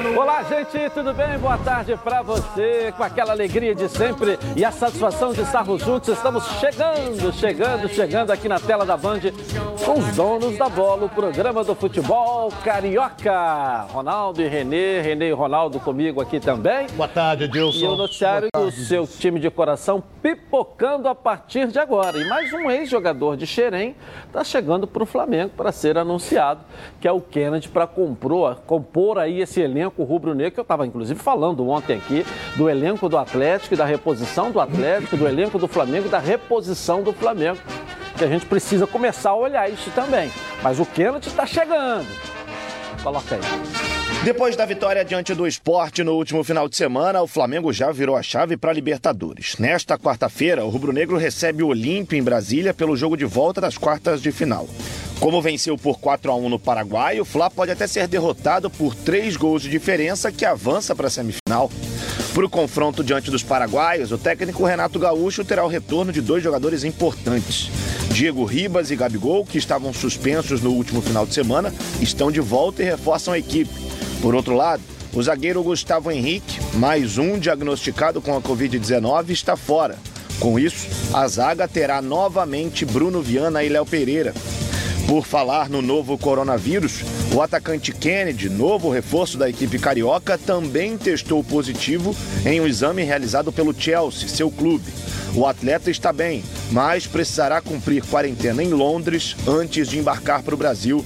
Olá, gente, tudo bem? Boa tarde para você. Com aquela alegria de sempre e a satisfação de estarmos juntos, estamos chegando, chegando, chegando aqui na tela da Band com os donos da bola, o programa do futebol carioca. Ronaldo e Renê, Renê e Ronaldo comigo aqui também. Boa tarde, Edilson. E o noticiário do seu time de coração pipocando a partir de agora. E mais um ex-jogador de Xerém está chegando para o Flamengo para ser anunciado, que é o Kennedy, para compor aí esse elenco rubro-negro, que eu estava inclusive falando ontem aqui, do elenco do Atlético e da reposição do Atlético, do elenco do Flamengo e da reposição do Flamengo. Que a gente precisa começar a olhar isso também. Mas o Kennedy está chegando. Coloca aí. Depois da vitória diante do esporte no último final de semana, o Flamengo já virou a chave para a Libertadores. Nesta quarta-feira, o Rubro Negro recebe o Olímpio em Brasília pelo jogo de volta das quartas de final. Como venceu por 4 a 1 no Paraguai, o Fla pode até ser derrotado por três gols de diferença que avança para a semifinal. Para o confronto diante dos paraguaios, o técnico Renato Gaúcho terá o retorno de dois jogadores importantes. Diego Ribas e Gabigol, que estavam suspensos no último final de semana, estão de volta e reforçam a equipe. Por outro lado, o zagueiro Gustavo Henrique, mais um diagnosticado com a Covid-19, está fora. Com isso, a zaga terá novamente Bruno Viana e Léo Pereira. Por falar no novo coronavírus, o atacante Kennedy, novo reforço da equipe carioca, também testou positivo em um exame realizado pelo Chelsea, seu clube. O atleta está bem, mas precisará cumprir quarentena em Londres antes de embarcar para o Brasil.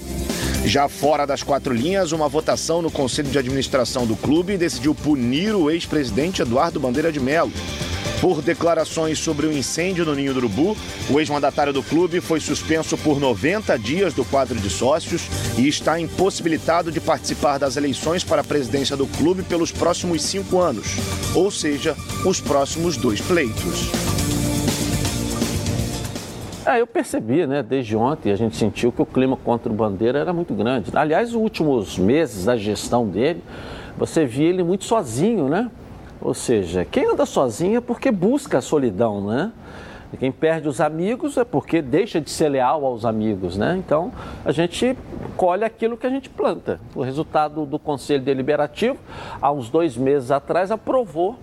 Já fora das quatro linhas, uma votação no Conselho de Administração do clube decidiu punir o ex-presidente Eduardo Bandeira de Melo. Por declarações sobre o incêndio no Ninho do Urubu, o ex-mandatário do clube foi suspenso por 90 dias do quadro de sócios e está impossibilitado de participar das eleições para a presidência do clube pelos próximos cinco anos, ou seja, os próximos dois pleitos. É, eu percebi, né, desde ontem a gente sentiu que o clima contra o Bandeira era muito grande. Aliás, os últimos meses da gestão dele, você via ele muito sozinho, né? Ou seja, quem anda sozinho é porque busca a solidão, né? Quem perde os amigos é porque deixa de ser leal aos amigos, né? Então, a gente colhe aquilo que a gente planta. O resultado do Conselho Deliberativo, há uns dois meses atrás, aprovou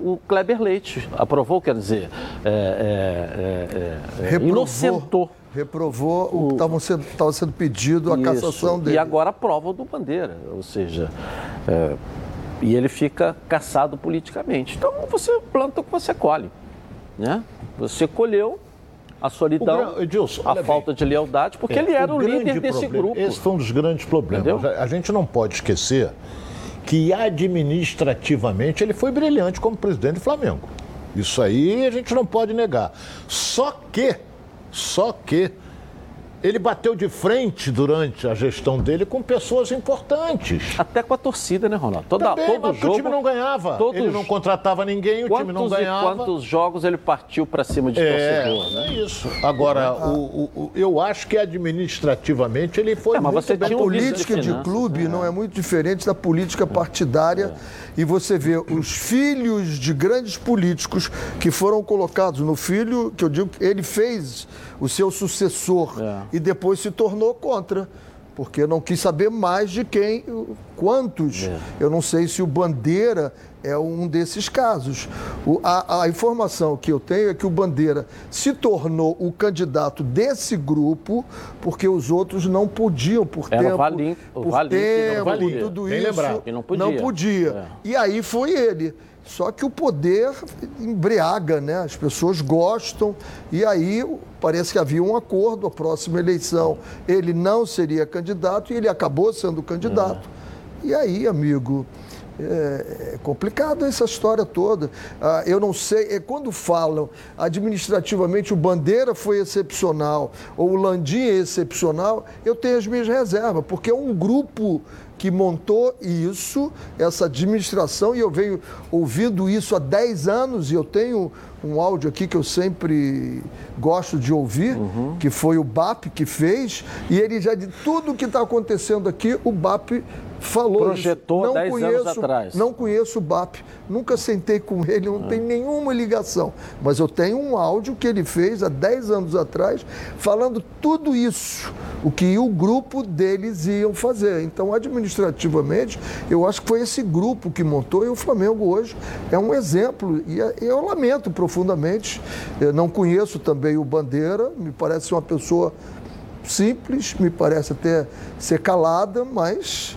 o Kleber Leite. Aprovou, quer dizer, é, é, é, inocentou. Reprovou o, que estava sendo, sendo pedido, a isso, cassação dele. E agora aprova o do Bandeira, ou seja, e ele fica caçado politicamente. Então você planta o que você colhe. Né? Você colheu a solidão, Edilson, a falta bem. de lealdade, porque é, ele era o, o líder desse problema, grupo. Esse foi um dos grandes problemas. Entendeu? A gente não pode esquecer que administrativamente ele foi brilhante como presidente do Flamengo. Isso aí a gente não pode negar. Só que, só que ele bateu de frente durante a gestão dele com pessoas importantes. Até com a torcida, né, Ronaldo? Toda, Também, todo mas jogo, o time não ganhava. Todos, ele não contratava ninguém, o time não ganhava. quantos jogos ele partiu para cima de é, torcedor, né? É isso. Agora, o, o, o, eu acho que administrativamente ele foi é, mas muito você bem. A política de, de clube é. não é muito diferente da política partidária. É. E você vê os filhos de grandes políticos que foram colocados no filho, que eu digo, ele fez o seu sucessor é. e depois se tornou contra. Porque não quis saber mais de quem, quantos. É. Eu não sei se o Bandeira é um desses casos. O, a, a, informação que eu tenho é que o Bandeira se tornou o candidato desse grupo porque os outros não podiam, por Era tempo, o Valim, o por Valim, tempo, não tudo isso, lembrar, não podia. Não podia. É. E aí foi ele. Só que o poder embriaga, né? As pessoas gostam e aí parece que havia um acordo. A próxima eleição ele não seria candidato e ele acabou sendo candidato. É. E aí, amigo, é, é complicado essa história toda. Ah, eu não sei, é quando falam administrativamente o Bandeira foi excepcional ou o Landim é excepcional, eu tenho as minhas reservas, porque é um grupo que montou isso, essa administração, e eu venho ouvindo isso há 10 anos, e eu tenho um áudio aqui que eu sempre gosto de ouvir, uhum. que foi o BAP que fez, e ele já de tudo que está acontecendo aqui, o BAP falou Projetou isso. Não 10 conheço, anos atrás. Não conheço o BAP, nunca sentei com ele, não ah. tenho nenhuma ligação. Mas eu tenho um áudio que ele fez há 10 anos atrás, falando tudo isso, o que o grupo deles iam fazer. Então, administrativamente, eu acho que foi esse grupo que montou e o Flamengo hoje é um exemplo. E é, eu lamento profundamente, eu não conheço também o Bandeira, me parece uma pessoa simples, me parece até ser calada, mas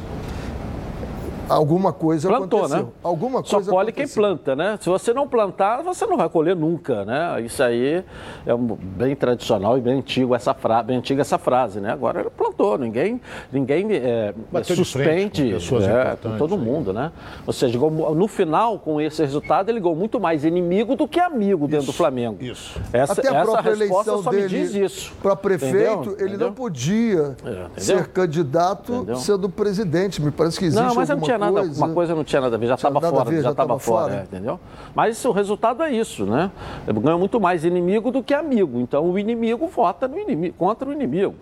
Alguma coisa Plantou, aconteceu. Né? Alguma coisa Só colhe quem planta, né? Se você não plantar, você não vai colher nunca, né? Isso aí é um, bem tradicional e bem antigo essa frase, bem antiga essa frase, né? Agora ele plantou, ninguém, ninguém é, suspende é, com todo mundo, né? Ou seja, no final, com esse resultado, ele ligou muito mais inimigo do que amigo dentro isso, do Flamengo. Isso. Essa, Até a essa resposta só me diz isso. Para prefeito, entendeu? ele entendeu? não podia é, ser candidato entendeu? sendo presidente. Me parece que existe não, mas alguma tinha nada, uma coisa não tinha nada a ver, já estava fora, ver, já estava fora, fora. É, entendeu? Mas o resultado é isso, né? Ganha muito mais inimigo do que amigo. Então o inimigo vota no inimigo, contra o inimigo.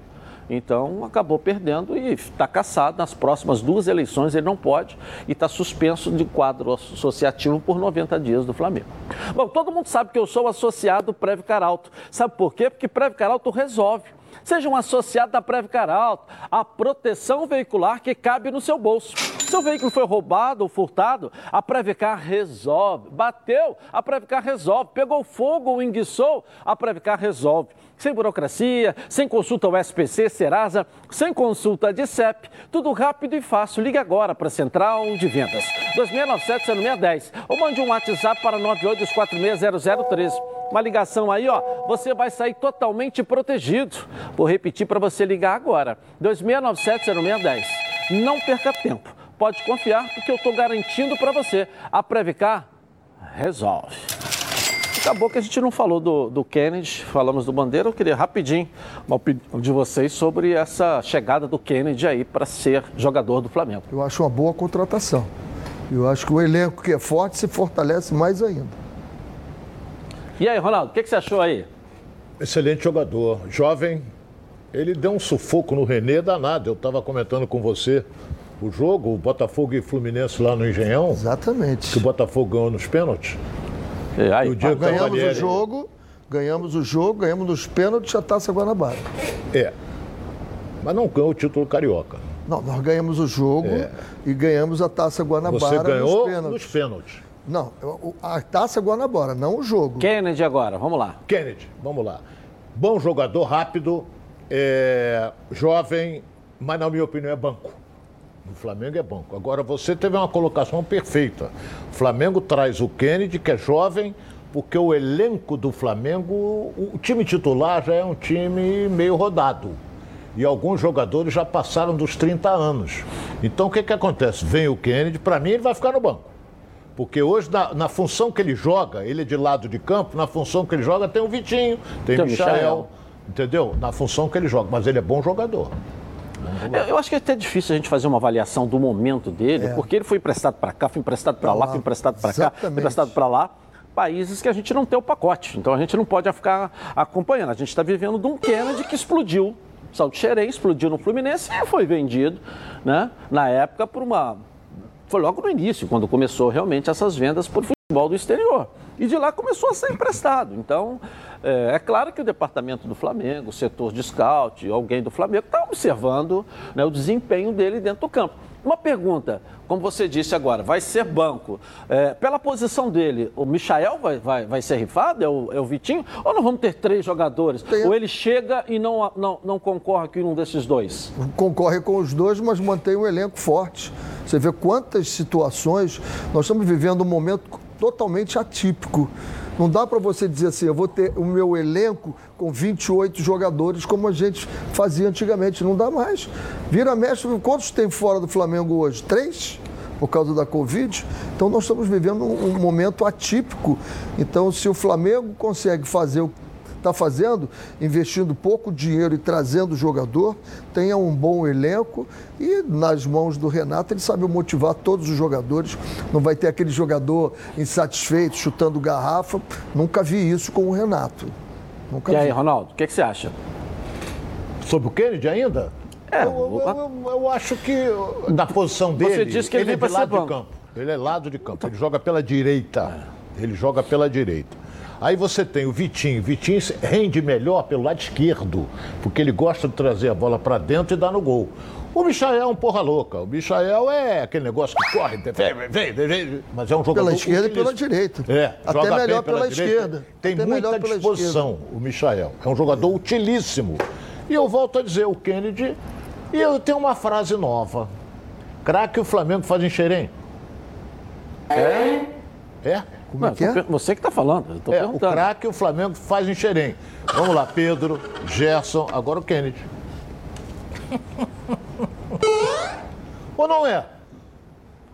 Então acabou perdendo e está caçado. Nas próximas duas eleições ele não pode e está suspenso de quadro associativo por 90 dias do Flamengo. Bom, todo mundo sabe que eu sou associado do Preve Caralto. Sabe por quê? Porque Preve Caralto resolve. Seja um associado da Preve Caralto, a proteção veicular que cabe no seu bolso. Seu veículo foi roubado ou furtado, a Previcar resolve. Bateu, a Previcar resolve. Pegou fogo ou enguiçou, a Previcar resolve. Sem burocracia, sem consulta ao SPC, Serasa, sem consulta de CEP, tudo rápido e fácil. Ligue agora para a Central de Vendas, 2697-0610 ou mande um WhatsApp para 982460013. Uma ligação aí, ó, você vai sair totalmente protegido. Vou repetir para você ligar agora, 2697-0610. Não perca tempo pode confiar, porque eu estou garantindo para você. A Previcar resolve. Acabou que a gente não falou do, do Kennedy, falamos do Bandeira. Eu queria rapidinho uma opinião de vocês sobre essa chegada do Kennedy aí para ser jogador do Flamengo. Eu acho uma boa contratação. Eu acho que o elenco que é forte se fortalece mais ainda. E aí, Ronaldo, o que, que você achou aí? Excelente jogador, jovem. Ele deu um sufoco no Renê danado. Eu estava comentando com você o jogo, o Botafogo e Fluminense lá no Engenhão. Exatamente. Que o Botafogo ganhou nos pênaltis. E aí, o dia ganhamos Cavalieri... o jogo, ganhamos o jogo, ganhamos nos pênaltis a Taça Guanabara. É. Mas não ganhou o título carioca. Não, nós ganhamos o jogo é. e ganhamos a Taça Guanabara Você ganhou nos pênaltis. Nos pênaltis. Não, a Taça Guanabara, não o jogo. Kennedy agora, vamos lá. Kennedy, vamos lá. Bom jogador, rápido, é, jovem, mas na minha opinião é banco. No Flamengo é banco. Agora, você teve uma colocação perfeita. O Flamengo traz o Kennedy, que é jovem, porque o elenco do Flamengo, o time titular já é um time meio rodado. E alguns jogadores já passaram dos 30 anos. Então, o que, que acontece? Vem o Kennedy, para mim, ele vai ficar no banco. Porque hoje, na, na, função que ele joga, ele é de lado de campo, na função que ele joga tem o Vitinho, tem, o Michael, Michael, entendeu? Na função que ele joga. Mas ele é bom jogador. Eu, eu, acho que é até difícil a gente fazer uma avaliação do momento dele, é. porque ele foi emprestado para cá, foi emprestado para lá, foi emprestado para cá, foi emprestado para lá. Países que a gente não tem o pacote. Então a gente não pode ficar acompanhando. A gente está vivendo de um Kennedy que explodiu. Salto Xerém explodiu no Fluminense e foi vendido, né? Na época, por uma. Foi logo no início, quando começou realmente essas vendas por futebol do exterior. E de lá começou a ser emprestado. Então, é, é, claro que o departamento do Flamengo, o setor de scout, alguém do Flamengo está observando né, o desempenho dele dentro do campo. Uma pergunta, como você disse agora, vai ser banco. É, pela posição dele, o Michael vai, vai, vai ser rifado? É o, é o Vitinho? Ou não vamos ter três jogadores? Tem... Ou ele chega e não, não, não concorre com um desses dois? Concorre com os dois, mas mantém um elenco forte. Você vê quantas situações. Nós estamos vivendo um momento totalmente atípico. Não dá para você dizer assim, eu vou ter o meu elenco com 28 jogadores como a gente fazia antigamente. Não dá mais. Vira mestre, quantos tem fora do Flamengo hoje? Três? Por causa da Covid. Então nós estamos vivendo um, momento atípico. Então, se o Flamengo consegue fazer o está fazendo, investindo pouco dinheiro e trazendo o jogador, tenha um bom elenco e nas mãos do Renato ele sabe motivar todos os jogadores. Não vai ter aquele jogador insatisfeito, chutando garrafa. Nunca vi isso com o Renato. Nunca e vi. aí, Ronaldo, o que, que você acha? Sobre o Kennedy ainda? É, eu, eu, eu, eu, acho que da posição dele, Você disse que ele, ele é de lado de campo. Ele é lado de campo, ele joga pela direita. Ele joga pela direita. Aí você tem o Vitinho. Vitinho rende melhor pelo lado esquerdo, porque ele gosta de trazer a bola para dentro e dar no gol. O Michael é um porra louca. O Michael é aquele negócio que corre, vem, vem, vem, mas é um jogador. Pela esquerda e pela direita. É, até melhor pela, pela esquerda. Tem até muita disposição, o Michael. É um jogador utilíssimo. E eu volto a dizer, o Kennedy. E eu tenho uma frase nova. Craque o Flamengo faz em Xerém. É? É? Como é que é? Você que está falando. é, o craque o Flamengo faz em Xerém. Vamos lá, Pedro, Gerson, agora o Kennedy. Ou não é?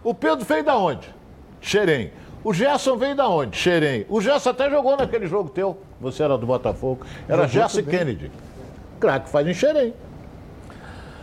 O Pedro veio da onde? Xerém. O Gerson veio da onde? Xerém. O Gerson até jogou naquele jogo teu. Você era do Botafogo. Era Gerson e Kennedy. Craque faz em Xerém.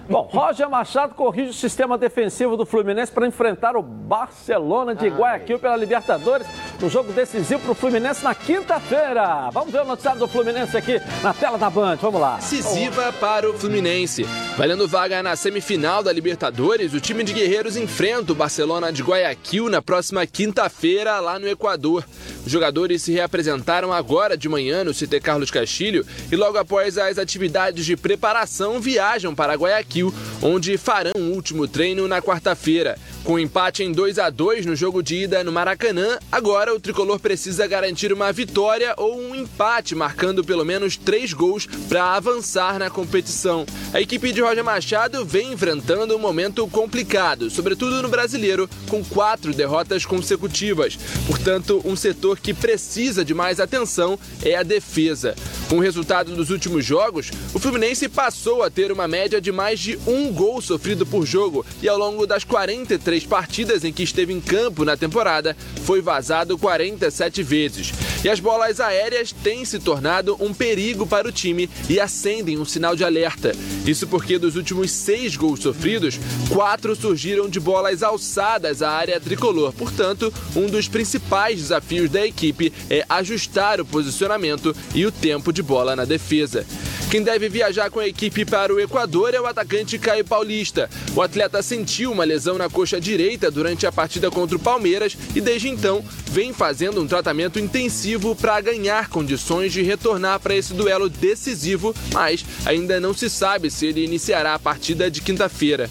Bom, Roger Machado corrige o sistema defensivo do Fluminense para enfrentar o Barcelona de Guayaquil pela Libertadores no jogo decisivo para o Fluminense na quinta-feira. Vamos ver o noticiário do Fluminense aqui na tela da Band. Vamos lá. Decisiva para o Fluminense. Valendo vaga na semifinal da Libertadores, o time de Guerreiros enfrenta o Barcelona de Guayaquil na próxima quinta-feira lá no Equador. Os jogadores se reapresentaram agora de manhã no CT Carlos Castilho e logo após as atividades de preparação viajam para Guayaquil onde farão o último treino na quarta-feira. Com um empate em 2 a 2 no jogo de ida no Maracanã, agora o tricolor precisa garantir uma vitória ou um empate, marcando pelo menos três gols para avançar na competição. A equipe de Roger Machado vem enfrentando um momento complicado, sobretudo no brasileiro, com quatro derrotas consecutivas. Portanto, um setor que precisa de mais atenção é a defesa. Com o resultado dos últimos jogos, o Fluminense passou a ter uma média de mais de um gol sofrido por jogo e ao longo das 43 partidas em que esteve em campo na temporada, foi vazado 47 vezes. E as bolas aéreas têm se tornado um perigo para o time e acendem um sinal de alerta. Isso porque dos últimos seis gols sofridos, quatro surgiram de bolas alçadas à área tricolor. Portanto, um dos principais desafios da equipe é ajustar o posicionamento e o tempo de bola na defesa. Quem deve viajar com a equipe para o Equador é o atacante Caio Paulista. O atleta sentiu uma lesão na coxa direita durante a partida contra o Palmeiras e desde então vem fazendo um tratamento intensivo para ganhar condições de retornar para esse duelo decisivo, mas ainda não se sabe se ele iniciará a partida de quinta-feira.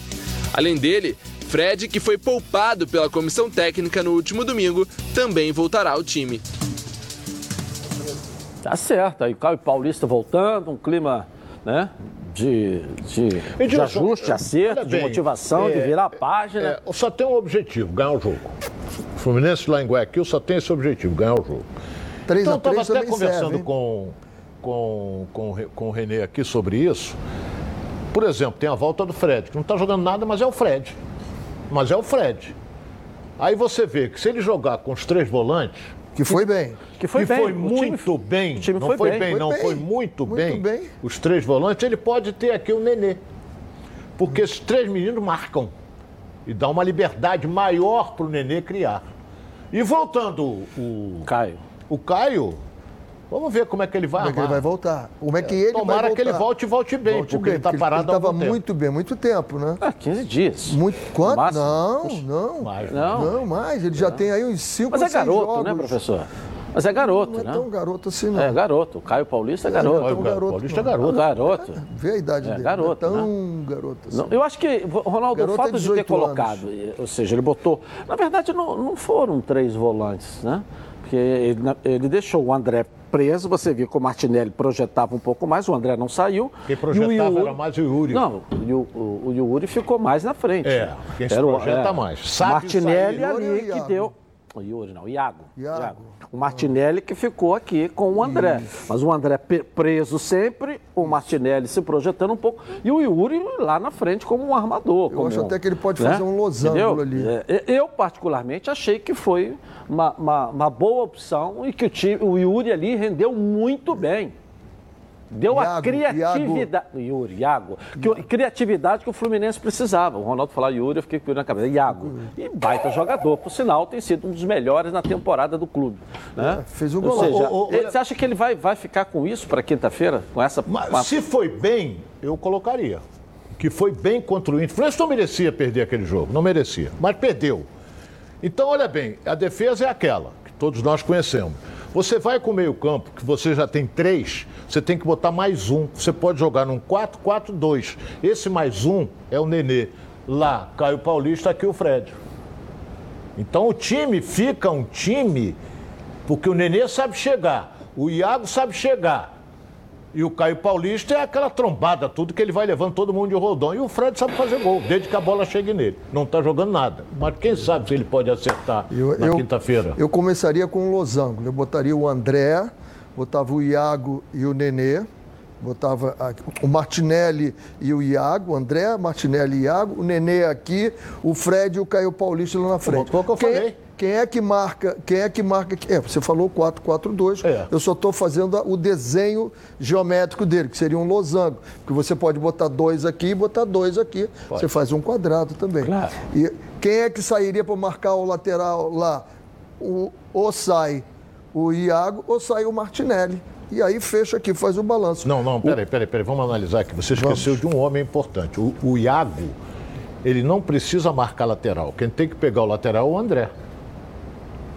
Além dele, Fred, que foi poupado pela comissão técnica no último domingo, também voltará ao time. Tá certo, aí o Caio Paulista voltando, um clima né, de, de, de ajuste, de acerto, bem, de motivação, é, de virar a página. É, só tem um objetivo, ganhar o jogo. O Fluminense lá em Guayaquil só tem esse objetivo, ganhar o jogo. 3 então, eu estava até conversando serve, com, com, com, com o Renê aqui sobre isso. Por exemplo, tem a volta do Fred, que não está jogando nada, mas é o Fred. Mas é o Fred. Aí você vê que se ele jogar com os três volantes, que foi bem. Que foi, bem. foi muito time, bem. O time não foi, foi bem, bem foi não, bem. foi muito, muito bem. bem. Os três volantes, ele pode ter aqui o Nenê. Porque esses três meninos marcam. E dá uma liberdade maior para o Nenê criar. E voltando o. Caio. O Caio, Vamos ver como é que ele vai Como é que ele vai voltar. Como é que ele Tomara vai voltar. que ele volte e volte bem, volte porque bem, ele está parado Ele estava muito bem, muito tempo, né? Ah, 15 dias. Muito, quanto? Não, não. Mais, não. Não, mais. Ele já tem aí uns 5 Mas é garoto, né, professor? Mas é garoto, não é né? tão garoto assim, não. É garoto. O Caio Paulista é garoto. Não é tão garoto. Paulista é garoto. garoto. É, vê a idade é, dele. Garoto, não é tão né? garoto assim. Não, eu acho que, Ronaldo, garoto o fato é de ter colocado, ou seja, ele botou. Na verdade, não, não foram três volantes, né? Porque ele, ele deixou o André preso, você viu que o Martinelli projetava um pouco mais, o André não saiu. Quem projetava Yuri, era mais o Yuri. Não, o, o, Yuri ficou mais na frente. É, quem se era, projeta é, mais. Sabe Martinelli ali que deu... O Yuri não, o Iago. Iago. Iago. O Martinelli que ficou aqui com o André. Isso. Mas o André preso sempre, o Martinelli se projetando um pouco e o Yuri lá na frente como um armador. Eu acho um, até que ele pode né? fazer um losango ali. É, eu, particularmente, achei que foi uma, uma, uma, boa opção e que o, time, o Yuri ali rendeu muito bem. Deu Iago, a criatividade. Iago. Yuri, Iago. Que, criatividade que o Fluminense precisava. O Ronaldo falou Yuri, eu fiquei com na cabeça. Iago. E baita jogador, por sinal, tem sido um dos melhores na temporada do clube. Né? É, fez um gol. Ou seja, o, o, ele, você acha que ele vai, vai ficar com isso para quinta-feira? Com essa. Mas, Se foi bem, eu colocaria. Que foi bem contra o Inter. O Fluminense não merecia perder aquele jogo, não merecia. Mas perdeu. Então, olha bem, a defesa é aquela que todos nós conhecemos. Você vai com o meio-campo, que você já tem três, você tem que botar mais um. Você pode jogar num 4-4-2. Esse mais um é o Nenê. Lá, Caio Paulista, aqui o Fred. Então o time fica um time, porque o Nenê sabe chegar, o Iago sabe chegar. E o Caio Paulista é aquela trombada, tudo que ele vai levando todo mundo de rodão. E o Fred sabe fazer gol, desde que a bola chegue nele. Não está jogando nada. Mas quem sabe se ele pode acertar eu, na quinta-feira? Eu começaria com o losango. Eu botaria o André, botava o Iago e o Nenê. Botava o Martinelli e o Iago, o André, Martinelli e Iago, o Nenê aqui, o Fred e o Caio Paulista lá na frente. Qual que eu quem, falei? Quem é que marca? Quem é que marca? É, você falou 4-4-2. É. Eu só estou fazendo o desenho geométrico dele, que seria um losango. Porque você pode botar dois aqui e botar dois aqui. Pode. Você faz um quadrado também. Claro. E quem é que sairia para marcar o lateral lá? O, ou sai o Iago ou sai o Martinelli. E aí fecha aqui, faz o balanço. Não, não, peraí, peraí, peraí, vamos analisar aqui. Você esqueceu vamos. de um homem importante. O, o Iago, ele não precisa marcar lateral. Quem tem que pegar o lateral é o André.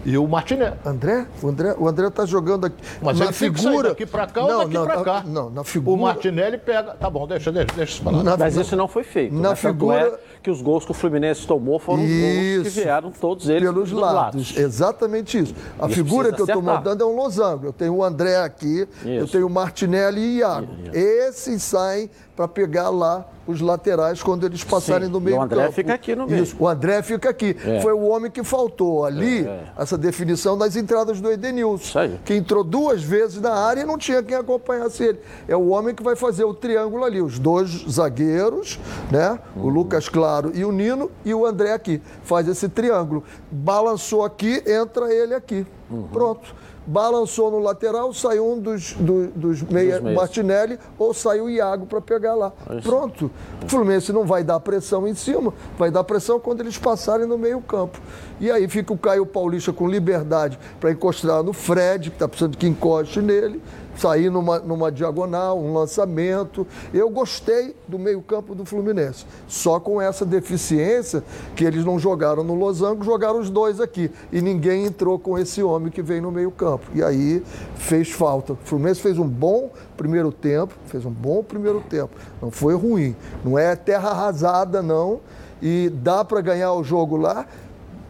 E o Martinelli. André? O André, o André tá jogando aqui. Mas na ele figura daqui para cá não, ou daqui para cá. Não, na figura. O Martinelli pega. Tá bom, deixa, deixa, deixa isso falar. Mas isso não foi feito. Na né? figura. É que os gols que o Fluminense tomou foram isso, gols que vieram todos eles pelos lados. lados. Exatamente isso. A isso figura que eu estou montando é um losango. Eu tenho o André aqui, isso. eu tenho o Martinelli e Iago. Esses saem para pegar lá os laterais quando eles passarem Sim, no meio campo. O André campo. fica aqui no meio. Isso, o André fica aqui. É. Foi o homem que faltou ali, é, é. essa definição das entradas do Edenilson. Que entrou duas vezes na área e não tinha quem acompanhasse ele. É o homem que vai fazer o triângulo ali. Os dois zagueiros, né? Uhum. O Lucas Claro e o Nino, e o André aqui. Faz esse triângulo. Balançou aqui, entra ele aqui. Uhum. Pronto balançou no lateral, saiu um dos, do, dos meia Martinelli ou saiu o Iago para pegar lá. É Pronto. O Fluminense não vai dar pressão em cima, vai dar pressão quando eles passarem no meio campo. E aí fica o Caio Paulista com liberdade para encostar no Fred, que está precisando que encoste nele sair numa, numa diagonal, um lançamento. Eu gostei do meio-campo do Fluminense. Só com essa deficiência que eles não jogaram no Losango, jogaram os dois aqui. E ninguém entrou com esse homem que veio no meio-campo. E aí fez falta. O Fluminense fez um bom primeiro tempo, fez um bom primeiro tempo. Não foi ruim. Não é terra arrasada, não. E dá para ganhar o jogo lá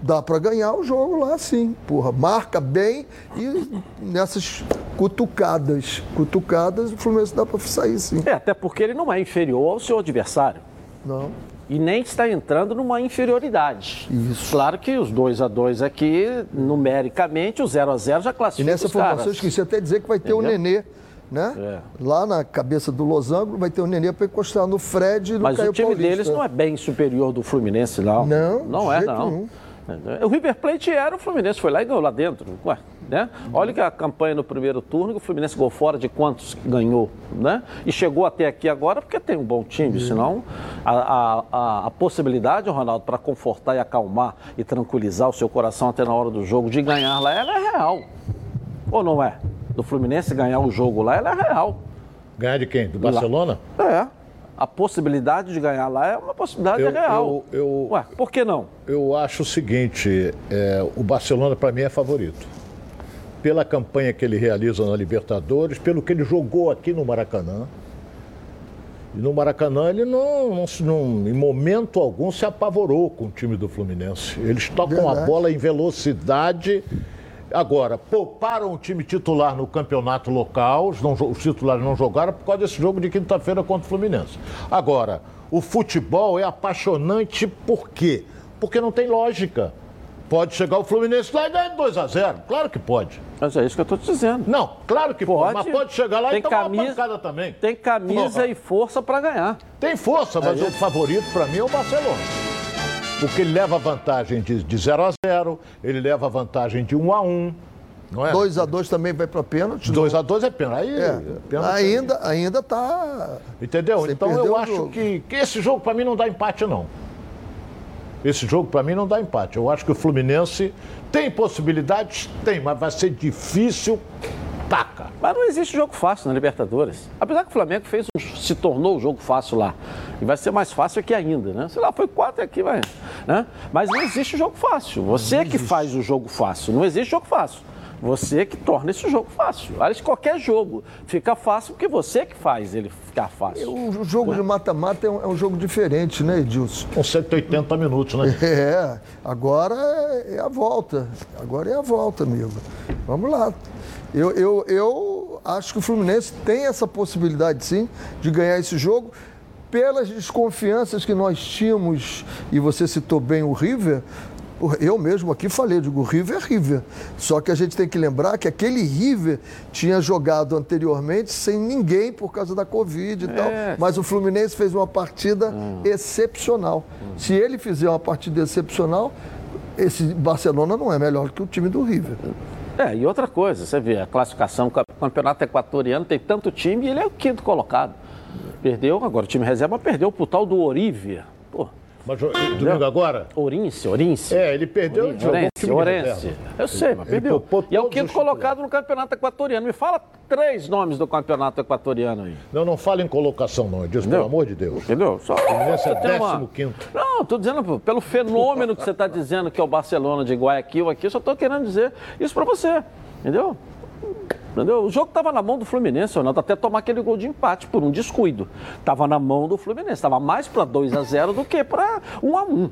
dá para ganhar o jogo lá sim. Porra, marca bem e nessas cutucadas, cutucadas, o Fluminense dá para sair sim. É, até porque ele não é inferior ao seu adversário. Não. E nem está entrando numa inferioridade. Isso. Claro que os 2 a 2 aqui, numericamente, o 0 a 0 já classifica. E nessa formação eu esqueci até dizer que vai ter o Nenê. Né? É. Lá na cabeça do Losango vai ter o Nenê para encostar no Fred e no Mas Caio o time Paulista. deles não é bem superior do Fluminense, não. Não, não é, não. Nenhum. O River Plate era o Fluminense, foi lá e ganhou lá dentro. Ué, né? Olha que a campanha no primeiro turno, que o Fluminense gol fora de quantos ganhou, né? E chegou até aqui agora porque tem um bom time, uhum. senão a, a, a, a possibilidade, Ronaldo, para confortar e acalmar e tranquilizar o seu coração até na hora do jogo de ganhar lá, ela é real. Ou não é? Do Fluminense ganhar o jogo lá, ela é real. Ganhar de quem? Do Barcelona? Lá. É a possibilidade de ganhar lá é uma possibilidade eu, real. Eu, eu, Ué, por que não? Eu acho o seguinte: é, o Barcelona, para mim, é favorito. Pela campanha que ele realiza na Libertadores, pelo que ele jogou aqui no Maracanã. E no Maracanã ele não, não, não, em momento algum se apavorou com o time do Fluminense. Eles tocam Verdade. a bola em velocidade Agora, pouparam o time titular no campeonato local, os, não, os titulares não jogaram por causa desse jogo de quinta-feira contra o Fluminense. Agora, o futebol é apaixonante por quê? Porque não tem lógica. Pode chegar o Fluminense lá e ganhar 2 a 0 Claro que pode. Mas é isso que eu estou te dizendo. Não, claro que pode, pode mas pode chegar lá tem e tomar camisa, uma pancada também. Tem camisa e força para ganhar. Tem força, mas é o favorito para mim é o Barcelona porque ele leva vantagem de, de 0 a 0, ele leva vantagem de 1 a 1. 2x2 é? também vai para pênalti. 2x2 é pênalti. Aí, é. pênalti ainda, ainda tá. Entendeu? Então eu acho que, que esse jogo para mim não dá empate, não. Esse jogo para mim não dá empate. Eu acho que o Fluminense tem possibilidades? Tem, mas vai ser difícil Mas não existe jogo fácil na Libertadores. Apesar que o Flamengo fez um, se tornou o jogo fácil lá. E vai ser mais fácil aqui ainda, né? Sei lá, foi quatro aqui, vai. Né? Mas não existe jogo fácil. Você é que faz o jogo fácil. Não existe jogo fácil. Você que torna esse jogo fácil. Aliás, qualquer jogo fica fácil porque você que faz ele ficar fácil. O jogo de mata-mata é, um, é, um, jogo diferente, né, Edilson? Com 180 minutos, né? É, agora é a volta. Agora é a volta, amigo. Vamos lá. Eu, eu, eu acho que o Fluminense tem essa possibilidade, sim, de ganhar esse jogo pelas desconfianças que nós tínhamos, e você citou bem o River, eu mesmo aqui falei, digo, o River é River. Só que a gente tem que lembrar que aquele River tinha jogado anteriormente sem ninguém por causa da Covid e é. tal. Mas o Fluminense fez uma partida hum. excepcional. Hum. Se ele fizer uma partida excepcional, esse Barcelona não é melhor que o time do River. É, e outra coisa, você vê, a classificação, o campeonato equatoriano tem tanto time e ele é o quinto colocado. Perdeu, agora o time reserva perdeu pro tal do Orívia. Mas domingo agora? Ourice, Ourice. É, ele perdeu Ourice, Orense, Orense. Eu sei, mas perdeu. E é o quinto colocado no campeonato equatoriano. Me fala três nomes do campeonato equatoriano aí. Não, não fala em colocação, não, Diz, pelo amor de Deus. Entendeu? Só. Fluminense é décimo quinto. Não, estou dizendo pelo fenômeno que você está dizendo que é o Barcelona de Guayaquil aqui, eu só estou querendo dizer isso para você. Entendeu? Entendeu? O jogo estava na mão do Fluminense, Ronaldo, até tomar aquele gol de empate por um descuido. Estava na mão do Fluminense, estava mais para 2 a 0 do que para 1 a 1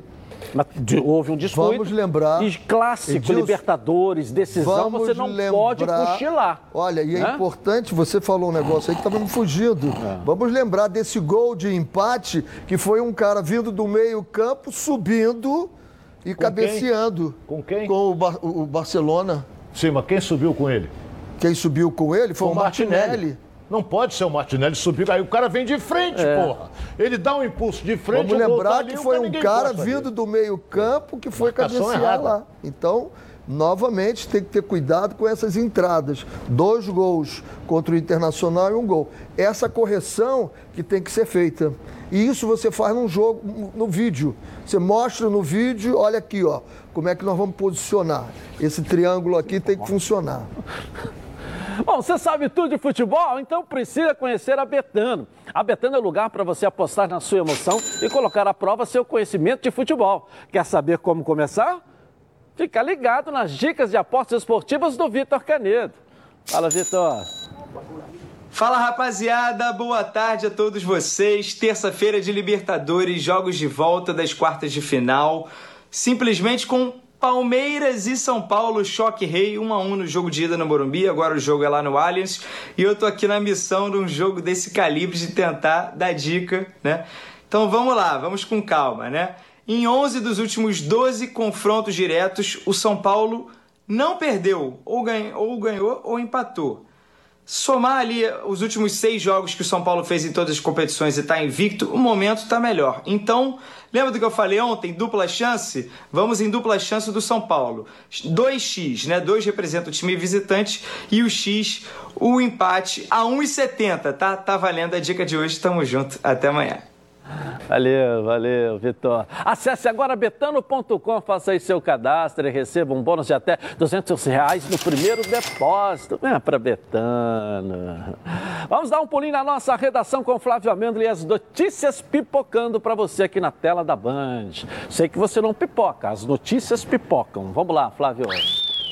mas houve um descuido. Vamos lembrar. E clássico, Edilson, Libertadores, decisão, você não lembrar, pode cochilar. Olha, e é né? importante, você falou um negócio aí que estava me fugindo. É. Vamos lembrar desse gol de empate, que foi um cara vindo do meio-campo, subindo e com cabeceando. Quem? Com quem? Com o, Bar o Barcelona. Sim, mas quem subiu com ele? Quem subiu com ele foi, o Martinelli. Martinelli. Não pode ser o Martinelli subir, aí o cara vem de frente, é. porra. Ele dá um impulso de frente. Vamos lembrar ali, que foi um cara vindo do meio campo que foi Marcação cabecear errada. lá. Então, novamente, tem que ter cuidado com essas entradas. Dois gols contra o Internacional e um gol. Essa correção que tem que ser feita. E isso você faz num jogo, no vídeo. Você mostra no vídeo, olha aqui, ó, como é que nós vamos posicionar. Esse triângulo aqui tem que funcionar. Bom, você sabe tudo de futebol? Então precisa conhecer a Betano. A Betano é o lugar para você apostar na sua emoção e colocar à prova seu conhecimento de futebol. Quer saber como começar? Fica ligado nas dicas de apostas esportivas do Vitor Canedo. Fala, Vitor. Fala rapaziada, boa tarde a todos vocês. Terça-feira de Libertadores, jogos de volta das quartas de final. Simplesmente com Palmeiras e São Paulo, choque rei, 1 a 1 no jogo de ida no Morumbi, agora o jogo é lá no Allianz, e eu tô aqui na missão de um jogo desse calibre de tentar dar dica, né? Então vamos lá, vamos com calma, né? Em 11 dos últimos 12 confrontos diretos, o São Paulo não perdeu, ou ganhou ou, ganhou, ou empatou somar ali os últimos seis jogos que o São Paulo fez em todas as competições e está invicto, o momento está melhor. Então, lembra do que eu falei ontem? Dupla chance? Vamos em dupla chance do São Paulo. 2x, né? 2 representa o time visitante e o X, o empate a 1,70, tá? Tá valendo a dica de hoje. Tamo junto. Até amanhã. Valeu, valeu, Vitor. Acesse agora betano.com, faça aí seu cadastro e receba um bônus de até 200 reais no primeiro depósito. Venha para Betano. Vamos dar um pulinho na nossa redação com Flávio Amêndola e as notícias pipocando para você aqui na tela da Band. Sei que você não pipoca, as notícias pipocam. Vamos lá, Flávio.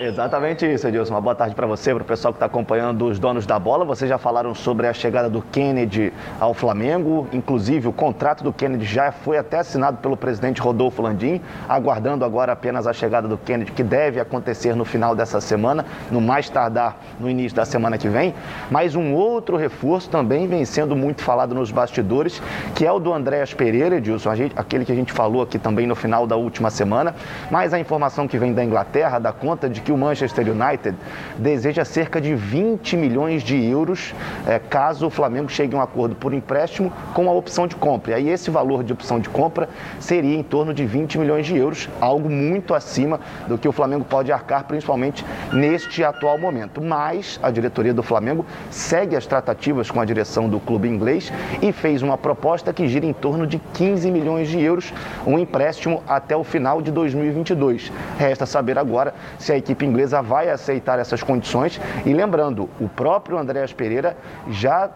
Exatamente isso, Edilson. Uma boa tarde para você, para o pessoal que está acompanhando os donos da bola. Vocês já falaram sobre a chegada do Kennedy ao Flamengo. Inclusive, o contrato do Kennedy já foi até assinado pelo presidente Rodolfo Landim, aguardando agora apenas a chegada do Kennedy, que deve acontecer no final dessa semana, no mais tardar no início da semana que vem. Mas um outro reforço também vem sendo muito falado nos bastidores, que é o do Andréas Pereira, Edilson, aquele que a gente falou aqui também no final da última semana. Mas a informação que vem da Inglaterra dá conta de que o Manchester United deseja cerca de 20 milhões de euros é, caso o Flamengo chegue a um acordo por empréstimo com a opção de compra. E aí esse valor de opção de compra seria em torno de 20 milhões de euros, algo muito acima do que o Flamengo pode arcar, principalmente neste atual momento. Mas a diretoria do Flamengo segue as tratativas com a direção do clube inglês e fez uma proposta que gira em torno de 15 milhões de euros, um empréstimo até o final de 2022. Resta saber agora se a equipe inglesa vai aceitar essas condições e lembrando, o próprio Andréas Pereira já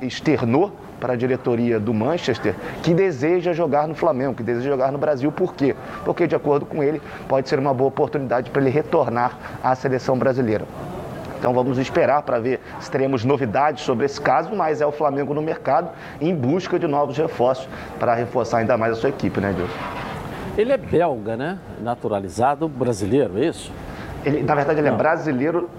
externou para a diretoria do Manchester que deseja jogar no Flamengo, que deseja jogar no Brasil. Por quê? Porque, de acordo com ele, pode ser uma boa oportunidade para ele retornar à seleção brasileira. Então vamos esperar para ver se teremos novidades sobre esse caso, mas é o Flamengo no mercado em busca de novos reforços para reforçar ainda mais a sua equipe, né, Deus? Ele é belga, né? Naturalizado brasileiro, é isso? Ele, na verdade, ele é Não. é brasileiro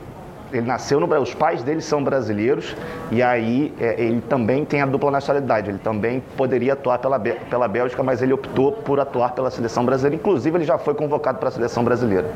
ele nasceu no Brasil, os pais dele são brasileiros e aí é, ele também tem a dupla nacionalidade. Ele também poderia atuar pela, pela Bélgica, mas ele optou por atuar pela seleção brasileira. Inclusive, ele já foi convocado para a seleção brasileira.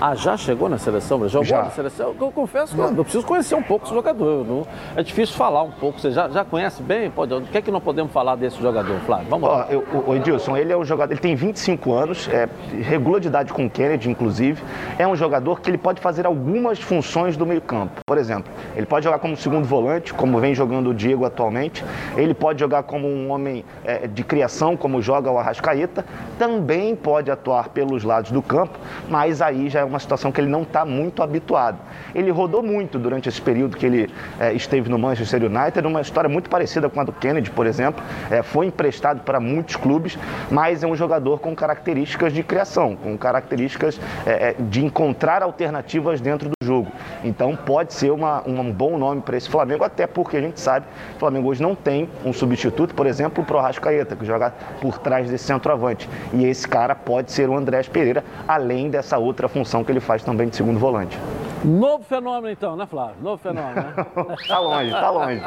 Ah, já chegou na seleção? Jogou já. na seleção? Eu confesso que eu, eu preciso conhecer um pouco esse jogador. Não, é difícil falar um pouco. Você já, já conhece bem? Pode, o que é que nós podemos falar desse jogador, Flávio? Vamos lá. O Edilson, ele é um jogador, ele tem 25 anos, é, regula de idade com o Kennedy, inclusive. É um jogador que ele pode fazer algumas funções do meio campo. Por exemplo, ele pode jogar como segundo volante, como vem jogando o Diego atualmente. Ele pode jogar como um homem é, de criação, como joga o Arrascaeta. Também pode atuar pelos lados do campo, mas aí já é uma situação que ele não está muito habituado. Ele rodou muito durante esse período que ele é, esteve no Manchester United, uma história muito parecida com a do Kennedy, por exemplo. É, foi emprestado para muitos clubes, mas é um jogador com características de criação, com características é, de encontrar alternativas dentro do jogo. Então pode ser uma, um bom nome para esse Flamengo, até porque a gente sabe que o Flamengo hoje não tem um substituto, por exemplo, o Rascaeta, que joga por trás desse centroavante. E esse cara pode ser o Andrés Pereira, além dessa outra função que ele faz também de segundo volante. Novo fenômeno então, né, Flávio? Novo fenômeno, né? tá longe, tá longe.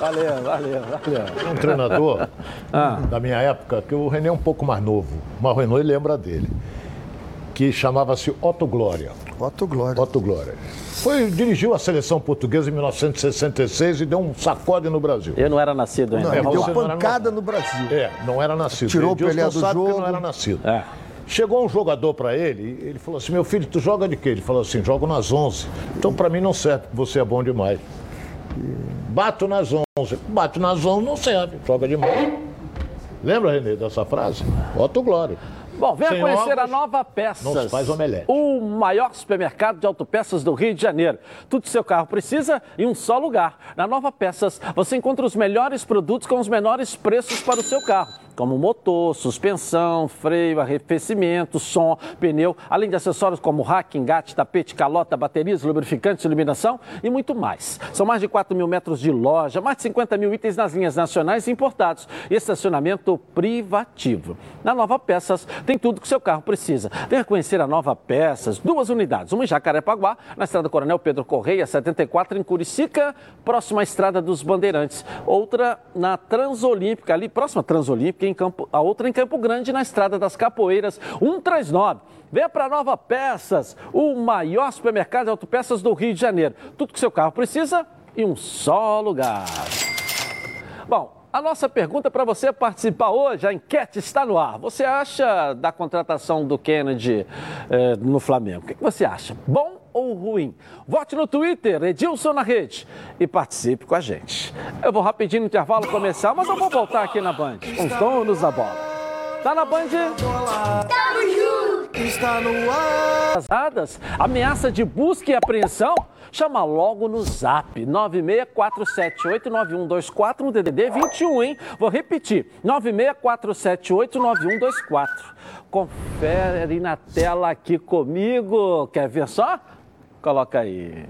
valeu, valeu, valeu. Um treinador ah. da minha época, que o René é um pouco mais novo, mas o René lembra dele, que chamava-se Otto Glória. Otto Glória. Otto Glória. Foi, dirigiu a seleção portuguesa em 1966 e deu um sacode no Brasil. Eu não era nascido ainda. Não, deu pancada no Brasil. É, não era nascido. Tirou o Pelé do jogo. não era nascido. É. Chegou um jogador para ele, ele falou assim: Meu filho, tu joga de quê? Ele falou assim: Jogo nas 11. Então, para mim, não serve, você é bom demais. Bato nas 11. Bato nas 11 não serve, joga demais. Lembra, Renê, dessa frase? Otto Glória. Bom, venha conhecer ovos, a Nova Peças. faz omelete. O maior supermercado de autopeças do Rio de Janeiro. Tudo que seu carro precisa em um só lugar. Na Nova Peças, você encontra os melhores produtos com os menores preços para o seu carro como motor, suspensão, freio, arrefecimento, som, pneu, além de acessórios como rack, engate, tapete, calota, baterias, lubrificantes, iluminação e muito mais. São mais de 4 mil metros de loja, mais de 50 mil itens nas linhas nacionais e importados e estacionamento privativo. Na Nova Peças tem tudo que seu carro precisa. Venha conhecer a Nova Peças, duas unidades, uma em Jacarepaguá, na estrada Coronel Pedro Correia, 74, em Curicica, próxima à estrada dos Bandeirantes. Outra na Transolímpica, ali próxima à Transolímpica, em Campo, a outra em Campo Grande, na Estrada das Capoeiras, 139. Venha para Nova Peças, o maior supermercado de autopeças do Rio de Janeiro. Tudo que seu carro precisa em um só lugar. Bom, a nossa pergunta para você participar hoje, a enquete está no ar. Você acha da contratação do Kennedy eh, no Flamengo? O que você acha? Bom ou ruim? Vote no Twitter, Edilson na rede e participe com a gente. Eu vou rapidinho no intervalo começar, mas eu vou voltar aqui na Band, os donos da bola. Tá na Band? Tamo junto! Está no ar! Ameaça de busca e apreensão? Chama logo no zap 964789124 no DDD 21, hein? Vou repetir, 964789124. Confere na tela aqui comigo. Quer ver só? Coloca aí.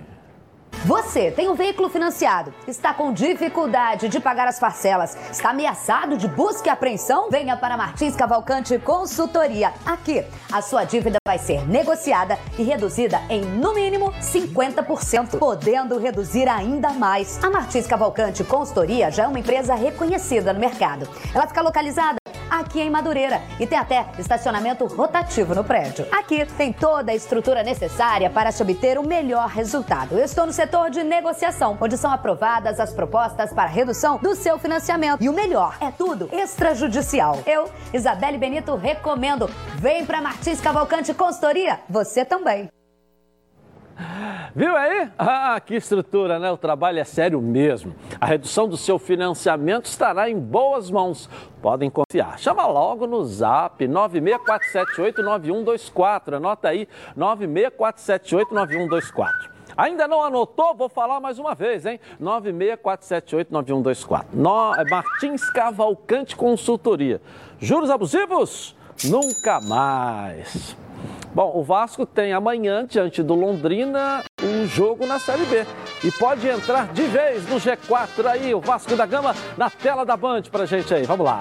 Você tem um veículo financiado, está com dificuldade de pagar as parcelas, está ameaçado de busca e apreensão? Venha para Martins Cavalcante Consultoria. Aqui, a sua dívida vai ser negociada e reduzida em, no mínimo, 50%, podendo reduzir ainda mais. A Martins Cavalcante Consultoria já é uma empresa reconhecida no mercado. Ela fica localizada aqui em Madureira. E tem até estacionamento rotativo no prédio. Aqui tem toda a estrutura necessária para se obter o melhor resultado. Eu estou no setor de negociação, onde são aprovadas as propostas para redução do seu financiamento. E o melhor, é tudo extrajudicial. Eu, Isabelle Benito, recomendo. Vem para Martins Cavalcante Consultoria, você também. Viu aí? Ah, que estrutura, né? O trabalho é sério mesmo. A redução do seu financiamento estará em boas mãos. Podem confiar. Chama logo no zap 964789124. Anota aí, 964789124. Ainda não anotou? Vou falar mais uma vez, hein? 964789124. No... É Martins Cavalcante Consultoria. Juros abusivos? Nunca mais. Bom, o Vasco tem amanhã, diante do Londrina, um jogo na Série B. E pode entrar de vez no G4 aí, o Vasco da Gama, na tela da Band pra gente aí. Vamos lá.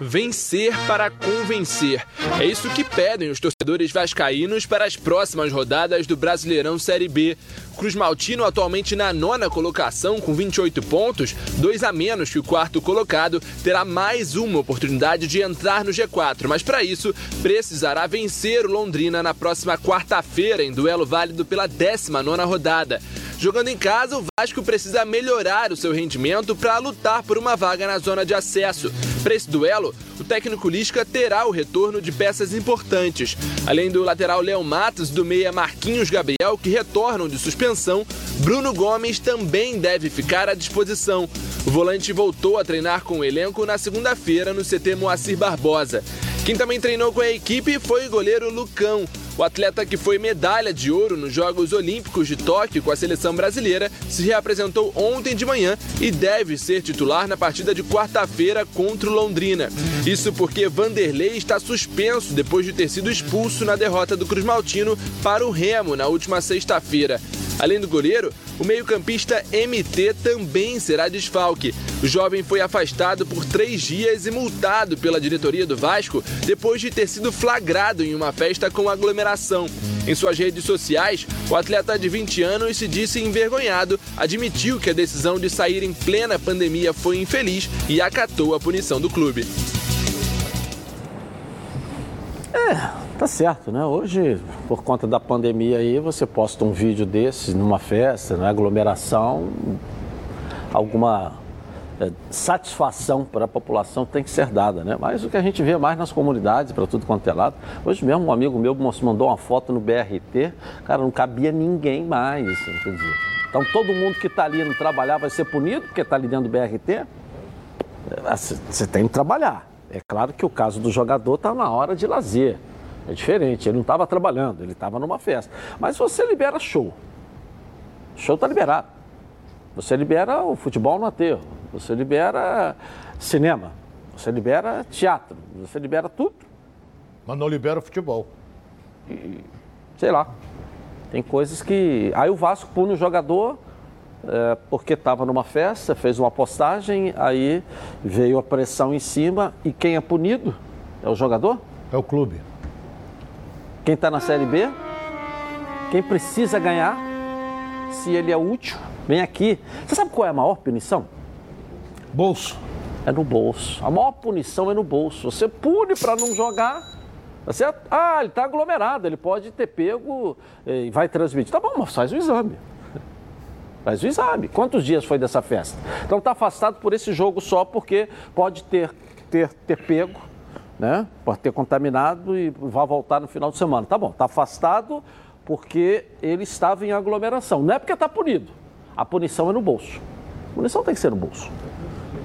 Vencer para convencer. É isso que pedem os torcedores vascaínos para as próximas rodadas do Brasileirão Série B. Cruz Maltino atualmente na nona colocação com 28 pontos, dois a menos que o quarto colocado, terá mais uma oportunidade de entrar no G4, mas para isso precisará vencer o Londrina na próxima quarta-feira em duelo válido pela 19 rodada. Jogando em casa, o Vasco precisa melhorar o seu rendimento para lutar por uma vaga na zona de acesso. Para esse duelo, o técnico Lisca terá o retorno de peças importantes. Além do lateral Léo Matos e do meia Marquinhos Gabriel, que retornam de suspensão, Bruno Gomes também deve ficar à disposição. O volante voltou a treinar com o elenco na segunda-feira no CT Moacir Barbosa. Quem também treinou com a equipe foi o goleiro Lucão. O atleta que foi medalha de ouro nos Jogos Olímpicos de Tóquio com a seleção brasileira se reapresentou ontem de manhã e deve ser titular na partida de quarta-feira contra o Londrina. Isso porque Vanderlei está suspenso depois de ter sido expulso na derrota do Cruz Maltino para o Remo na última sexta-feira. Além do goleiro, o meio-campista MT também será desfalque. O jovem foi afastado por três dias e multado pela diretoria do Vasco depois de ter sido flagrado em uma festa com aglomeração. Em suas redes sociais, o atleta de 20 anos se disse envergonhado, admitiu que a decisão de sair em plena pandemia foi infeliz e acatou a punição do clube. É, Tá certo, né? Hoje, por conta da pandemia aí, você posta um vídeo desse numa festa, na aglomeração, alguma é, satisfação para a população tem que ser dada, né? Mas o que a gente vê mais nas comunidades, para tudo quanto é lado. Hoje mesmo um amigo meu mandou uma foto no BRT, cara, não cabia ninguém mais, quer dizer. Então todo mundo que está ali no trabalhar vai ser punido porque está ali dentro do BRT. Você tem que trabalhar. É claro que o caso do jogador está na hora de lazer. É diferente, ele não estava trabalhando, ele estava numa festa. Mas você libera show. Show está liberado. Você libera o futebol no aterro, você libera cinema, você libera teatro, você libera tudo. Mas não libera o futebol. E, sei lá. Tem coisas que. Aí o Vasco pune o jogador é, porque estava numa festa, fez uma postagem, aí veio a pressão em cima e quem é punido? É o jogador? É o clube. Quem está na Série B, quem precisa ganhar, se ele é útil, vem aqui. Você sabe qual é a maior punição? Bolso. É no bolso. A maior punição é no bolso. Você pune para não jogar. Tá certo? Ah, ele está aglomerado, ele pode ter pego e vai transmitir. Tá bom, mas faz o exame. Faz o exame. Quantos dias foi dessa festa? Então está afastado por esse jogo só porque pode ter, ter, ter pego né? Pode ter contaminado e vai voltar no final de semana. Tá bom, está afastado porque ele estava em aglomeração. Não é porque está punido. A punição é no bolso. A punição tem que ser no bolso.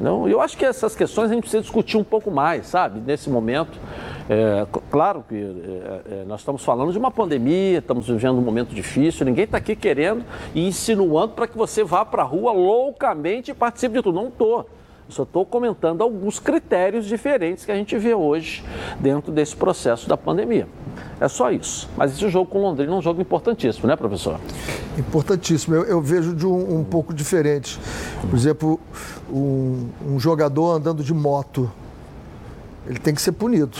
Não, eu acho que essas questões a gente precisa discutir um pouco mais, sabe, nesse momento. É, claro que é, é, nós estamos falando de uma pandemia, estamos vivendo um momento difícil, ninguém está aqui querendo e insinuando para que você vá para a rua loucamente e participe de tudo. Não estou. Só estou comentando alguns critérios diferentes que a gente vê hoje dentro desse processo da pandemia. É só isso. Mas esse jogo com Londrina é um jogo importantíssimo, né, professor? Importantíssimo. Eu, eu vejo de um, um, pouco diferente. Por exemplo, um, um jogador andando de moto, ele tem que ser punido.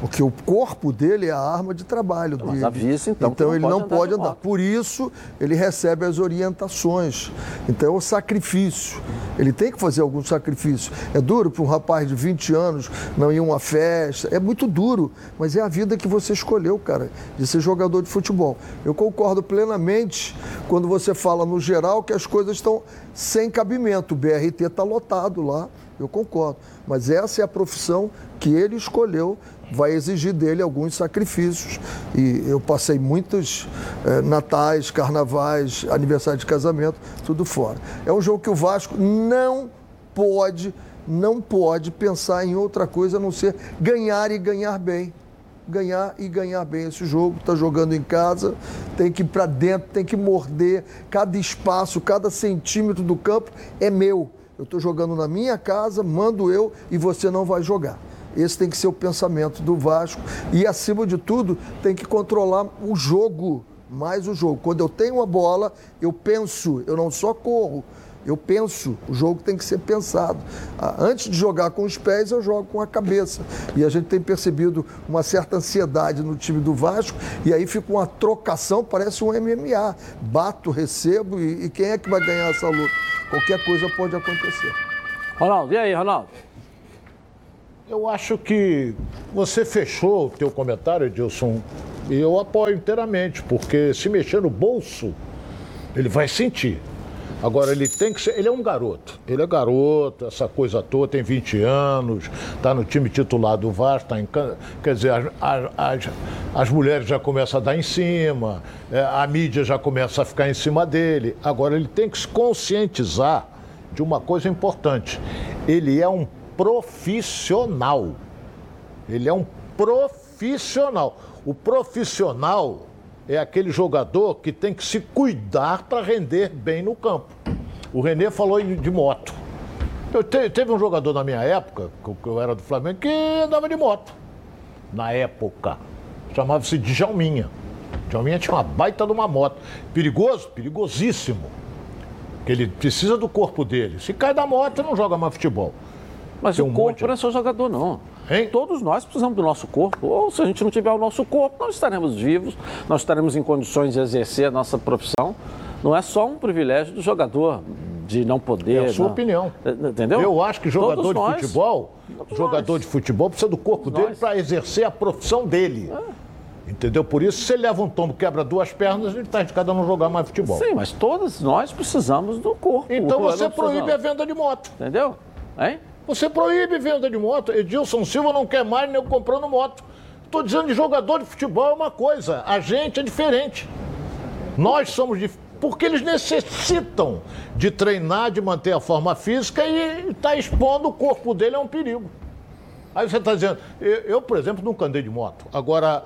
Porque o corpo dele é a arma de trabalho Mas dele. avisa, então, Então ele não não pode andar pode de andar. Por isso, ele recebe as orientações. Então é o sacrifício. Ele tem que fazer algum sacrifício. É duro para um rapaz de 20 anos não ir a uma festa. É muito duro, mas é a vida que você escolheu, cara, de ser jogador de futebol. Eu concordo plenamente quando você fala no geral que as coisas estão sem cabimento. O BRT está lotado lá. Eu concordo. Mas essa é a profissão que ele escolheu, vai exigir dele alguns sacrifícios. E eu passei muitos eh, natais, carnavais, aniversário de casamento, tudo fora. É um jogo que o Vasco não pode, não pode pensar em outra coisa a não ser ganhar e ganhar bem. Ganhar e ganhar bem esse jogo, está jogando em casa, tem que ir para dentro, tem que morder. Cada espaço, cada centímetro do campo é meu. Eu estou jogando na minha casa, mando eu e você não vai jogar. Esse tem que ser o pensamento do Vasco. E, acima de tudo, tem que controlar o jogo, mais o jogo. Quando eu tenho a bola, eu penso, eu não só corro, eu penso. O jogo tem que ser pensado. Ah, Antes de jogar com os pés, eu jogo com a cabeça. E a gente tem percebido uma certa ansiedade no time do Vasco, e aí fica uma trocação, parece um MMA. Bato, recebo, e, e quem é que vai ganhar essa luta? Qualquer coisa pode acontecer. Ronaldo, e aí, Ronaldo? Eu acho que você fechou o teu comentário, Edilson, e eu apoio inteiramente, porque se mexer no bolso, ele vai sentir. Agora, ele tem que ser. Ele é um garoto. Ele é garoto, essa coisa toda, tem 20 anos, está no time titular do Vasco, tá em, quer dizer, as, as- as- as mulheres já começam a dar em cima, é, a mídia já começa a ficar em cima dele. Agora, ele tem que se conscientizar de uma coisa importante. Ele é um profissional. Ele é um profissional. O profissional é aquele jogador que tem que se cuidar para render bem no campo. O Renê falou de moto. Eu te- teve um jogador na minha época, que eu- que eu era do Flamengo, que andava de moto. Na época. Chamava-se Djalminha. Djalminha tinha uma baita de uma moto. Perigoso? Perigosíssimo. Porque ele precisa do corpo dele. Se cai da moto, não joga mais futebol. Mas Tem o um corpo monte- não é só jogador, não. Hein? Todos nós precisamos do nosso corpo. Ou se a gente não tiver o nosso corpo, nós estaremos vivos, nós estaremos em condições de exercer a nossa profissão. Não é só um privilégio do jogador de não poder. É a sua não. opinião. Entendeu? Eu acho que jogador Todos de nós- futebol, jogador nós. de futebol precisa do corpo dele para exercer a profissão dele. Entendeu? Por isso, se ele leva um tombo, quebra duas pernas, ele está arriscado a não jogar mais futebol. Sim, mas todos nós precisamos do corpo. Então você não proíbe a venda de moto. Entendeu? Hein? Você proíbe venda de moto. Edilson Silva não quer mais nem comprando moto. Estou dizendo de jogador de futebol é uma coisa, a gente é diferente. Nós somos dif... porque eles necessitam de treinar, de manter a forma física e está expondo o corpo dele a um perigo. Aí você está dizendo, eu, eu, por exemplo, nunca andei de moto. Agora,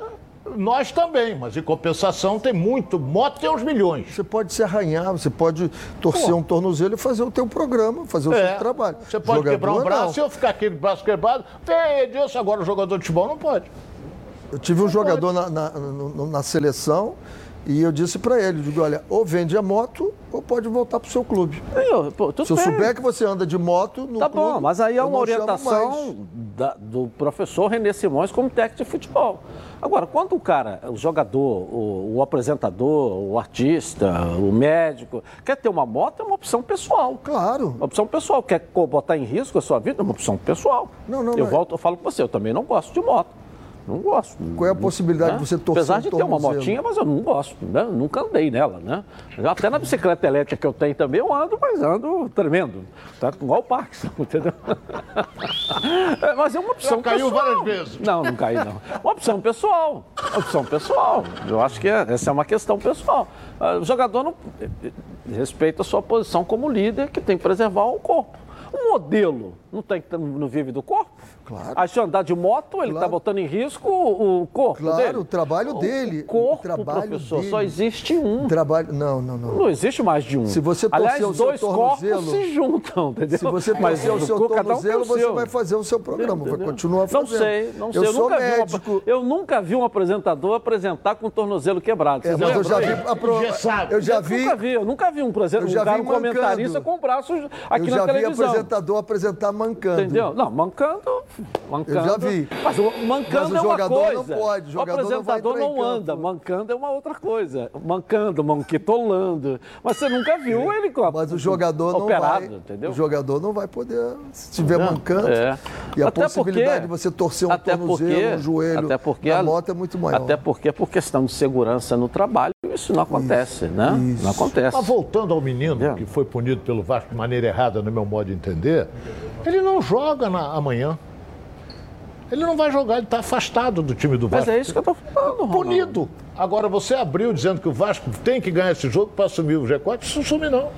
nós também, mas em compensação tem muito. Moto tem uns milhões. Você pode se arranhar, você pode torcer Pô. um tornozelo e fazer o teu programa, fazer o É, seu trabalho. Você pode Jogador, quebrar um braço e não. eu ficar aqui o braço quebrado. Vem, Edilson, agora o jogador de futebol não pode. Eu tive um jogador na, na, no- na seleção e eu disse para ele, digo, olha, ou vende a moto ou pode voltar para o seu clube. Eu, pô, Se eu bem. souber que você anda de moto no Tá clube, bom, mas aí é uma orientação da- do professor René Simões como técnico de futebol. Agora, quando o cara, o jogador, o, o apresentador, o artista, o médico, quer ter uma moto, é uma opção pessoal. Claro. Uma opção pessoal. Quer botar em risco a sua vida, é uma opção pessoal. Não, não, eu não. volto, eu falo com você, eu também não gosto de moto. Não gosto. Qual é a possibilidade de você torcer Apesar um de ter uma motinha, mas eu não gosto. Né? Nunca andei nela, né? Já Até na bicicleta elétrica que eu tenho também, eu ando, mas ando tremendo. Tá igual o Parkinson, entendeu? É, mas é uma opção Já caiu pessoal. várias vezes. Não, não caí, não. Uma opção pessoal. Uma opção pessoal. Eu acho que é- essa é uma questão pessoal. Ah, O jogador não respeita a sua posição como líder, que tem que preservar o corpo. O modelo não, tem, que- não vive do corpo? Claro. Aí se andar de moto, ele está Claro. botando em risco o o corpo Claro, dele. o trabalho dele. O corpo, O trabalho professor, dele. só existe um. Trabalho. Não, não, não. Não existe mais de um. Se você Aliás, o seu dois tornozelo- corpos se juntam, entendeu? Se você Mas torcer o seu um tornozelo, o você seu. vai fazer o seu programa, vai Entendeu? continuar Não fazendo. sei, não sei. Eu, Eu, sou nunca médico. Vi um, eu nunca vi um apresentador apresentar com o tornozelo quebrado. É, mas eu já vi, a pro- Engessado. eu já Eu vi, nunca vi, eu nunca vi um, apresentador, eu já um, vi um comentarista com braços aqui eu na já vi televisão. Apresentador apresentar mancando. Entendeu? Não, mancando, Mancando. Eu já vi. Mas o mancando Mas o é uma jogador coisa. não pode, o jogador o apresentador não vai não, anda. campo. Mancando é uma outra coisa. Mancando, manquitolando. Mas você nunca viu ele com Mas o jogador não operado, vai. entendeu? O jogador não vai poder, se estiver Não, mancando. é. E a Até possibilidade porque- de você torcer um até tornozelo, porque- um joelho até porque na a- moto é muito maior. Até porque, por questão de segurança no trabalho, isso não acontece, né? isso. Não acontece. Mas voltando ao menino Entendeu? que foi punido pelo Vasco de maneira errada, no meu modo de entender, ele não joga na- amanhã. Ele não vai jogar, ele está afastado do time do Mas Vasco. é isso que eu tô falando. Punido. Agora, você abriu dizendo que o Vasco tem que ganhar esse jogo para assumir o G4, isso não assume não.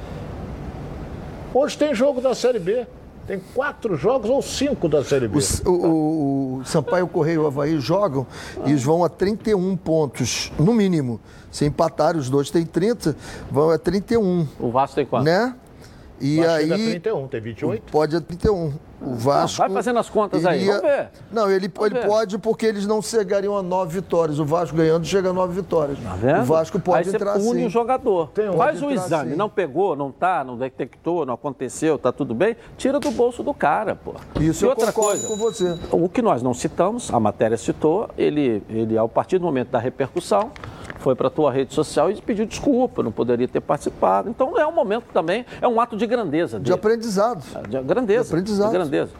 Hoje tem jogo da Série B. Tem quatro jogos ou cinco da Série B. O, o- o Sampaio Correia e o Havaí jogam e vão a 31 pontos, no mínimo. Se empatarem, os dois têm 30, vão a 31, O Vasco tem quanto? né? E Vasco chega a aí 31, tem 28. pode a 31. O Vasco. vai fazendo as contas aí, vamos ver. Não, ele, Vamos ele ver. pode porque eles não chegariam a nove vitórias. O Vasco ganhando chega a nove vitórias. Tá vendo? O Vasco pode Aí entrar você pune sim. o jogador. Tem, Faz o entrar exame, sim. não pegou, não tá, não detectou, não aconteceu, tá tudo bem, tira do bolso do cara, pô. Isso e eu outra coisa, com você. o que nós não citamos, a matéria citou, ele, ele a partir do momento da repercussão, foi para a tua rede social e pediu desculpa, não poderia ter participado. Então é um momento também, é um ato de grandeza De aprendizado. De grandeza. De aprendizado. de grandeza.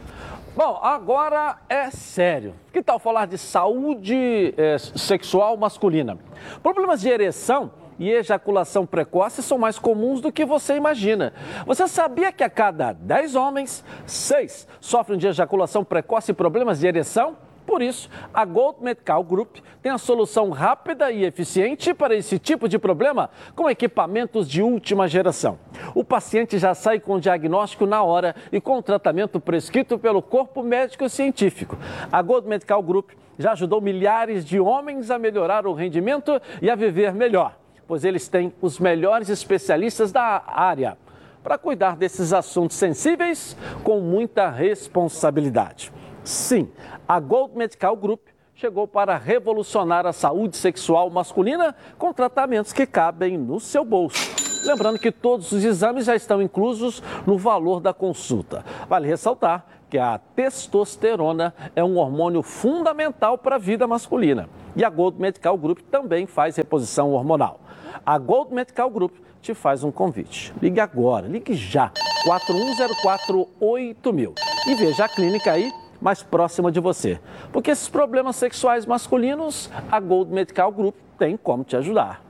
Bom, agora é sério. Que tal falar de saúde eh, sexual masculina? Problemas de ereção e ejaculação precoce são mais comuns do que você imagina. Você sabia que a cada 10 homens, 6 sofrem de ejaculação precoce e problemas de ereção? Por isso, a Gold Medical Group tem a solução rápida e eficiente para esse tipo de problema com equipamentos de última geração. O paciente já sai com o diagnóstico na hora e com o tratamento prescrito pelo corpo médico científico. A Gold Medical Group já ajudou milhares de homens a melhorar o rendimento e a viver melhor, pois eles têm os melhores especialistas da área para cuidar desses assuntos sensíveis com muita responsabilidade. Sim, a Gold Medical Group chegou para revolucionar a saúde sexual masculina com tratamentos que cabem no seu bolso. Lembrando que todos os exames já estão inclusos no valor da consulta. Vale ressaltar que a testosterona é um hormônio fundamental para a vida masculina. E a Gold Medical Group também faz reposição hormonal. A Gold Medical Group te faz um convite. Ligue agora, ligue já, 41048000 e veja a clínica aí mais próxima de você. Porque esses problemas sexuais masculinos, a Gold Medical Group tem como te ajudar.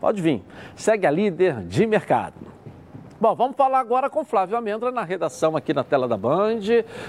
Pode vir. Segue a líder de mercado. Bom, vamos falar agora com Flávio Amêndola na redação aqui na tela da Band.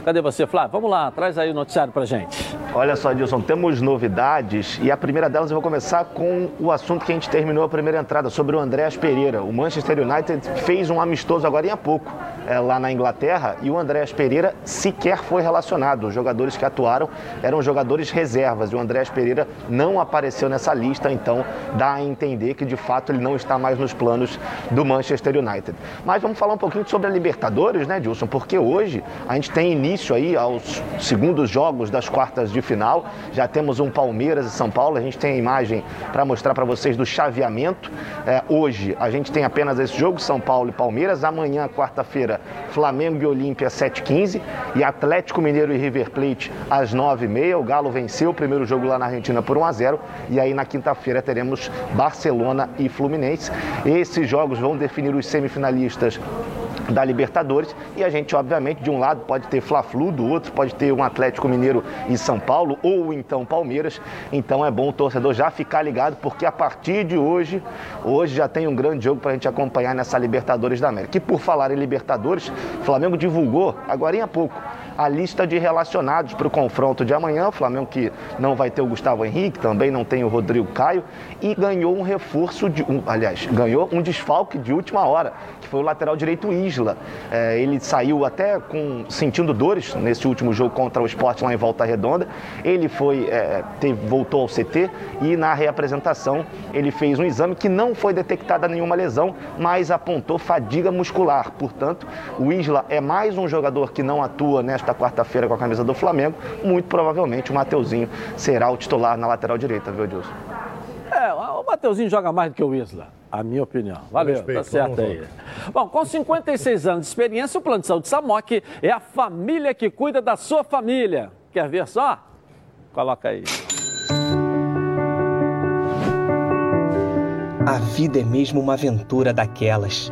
Cadê você, Flávio? Vamos lá, traz aí o noticiário pra gente. Olha só, Dilson, temos novidades e a primeira delas eu vou começar com o assunto que a gente terminou a primeira entrada, sobre o Andréas Pereira. O Manchester United fez um amistoso agora há pouco é, lá na Inglaterra e o Andréas Pereira sequer foi relacionado. Os jogadores que atuaram eram jogadores reservas e o Andréas Pereira não apareceu nessa lista, então dá a entender que de fato ele não está mais nos planos do Manchester United. Mas vamos falar um pouquinho sobre a Libertadores, né, Dilson? Porque hoje a gente tem início aí aos segundos jogos das quartas de final. Já temos um Palmeiras e São Paulo. A gente tem a imagem para mostrar para vocês do chaveamento. É, hoje a gente tem apenas esse jogo, São Paulo e Palmeiras. Amanhã, quarta-feira, Flamengo e Olímpia, 7h15. E Atlético Mineiro e River Plate, às 9h30. O Galo venceu o primeiro jogo lá na Argentina por 1x0. E aí na quinta-feira teremos Barcelona e Fluminense. Esses jogos vão definir os semifinalistas da Libertadores e a gente obviamente de um lado pode ter Fla-Flu, do outro pode ter um Atlético Mineiro e São Paulo ou então Palmeiras. Então é bom o torcedor já ficar ligado porque a partir de hoje, hoje já tem um grande jogo para a gente acompanhar nessa Libertadores da América. E por falar em Libertadores, Flamengo divulgou agora há pouco a lista de relacionados para o confronto de amanhã. O Flamengo que não vai ter o Gustavo Henrique, também não tem o Rodrigo Caio e ganhou um reforço de, um, aliás, ganhou um desfalque de última hora, que foi o lateral direito Isla. É, ele saiu até com sentindo dores nesse último jogo contra o Sport lá em Volta Redonda. Ele foi é, teve, voltou ao CT e na reapresentação ele fez um exame que não foi detectada nenhuma lesão, mas apontou fadiga muscular. Portanto, o Isla é mais um jogador que não atua nesta nesta quarta-feira com a camisa do Flamengo, muito provavelmente o Mateuzinho será o titular na lateral direita, viu, Dilson? É, o Mateuzinho joga mais do que o Isla, a minha opinião. Valeu, Respeito, tá certo aí. Bom, com 56 anos de experiência, o Plano de Saúde Samok é a família que cuida da sua família. Quer ver só? Coloca aí. A vida é mesmo uma aventura daquelas.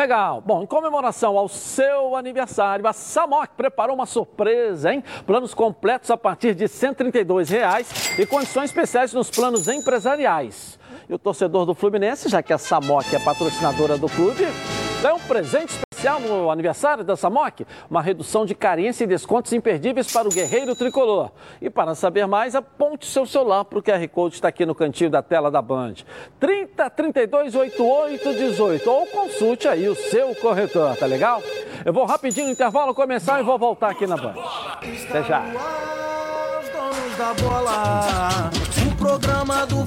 Legal. Bom, em comemoração ao seu aniversário, a Samok preparou uma surpresa, hein? Planos completos a partir de 132 reais e condições especiais nos planos empresariais. E o torcedor do Fluminense, já que a Samok é patrocinadora do clube, ganha um presente especial especial no aniversário da Samok, uma redução de carência e descontos imperdíveis para o guerreiro tricolor. E para saber mais, aponte seu celular para o QR Code está aqui no cantinho da tela da Band. 30 32 88 18 ou consulte aí o seu corretor, tá legal? Eu vou rapidinho no intervalo começar e vou voltar aqui na Band. Até já. O programa do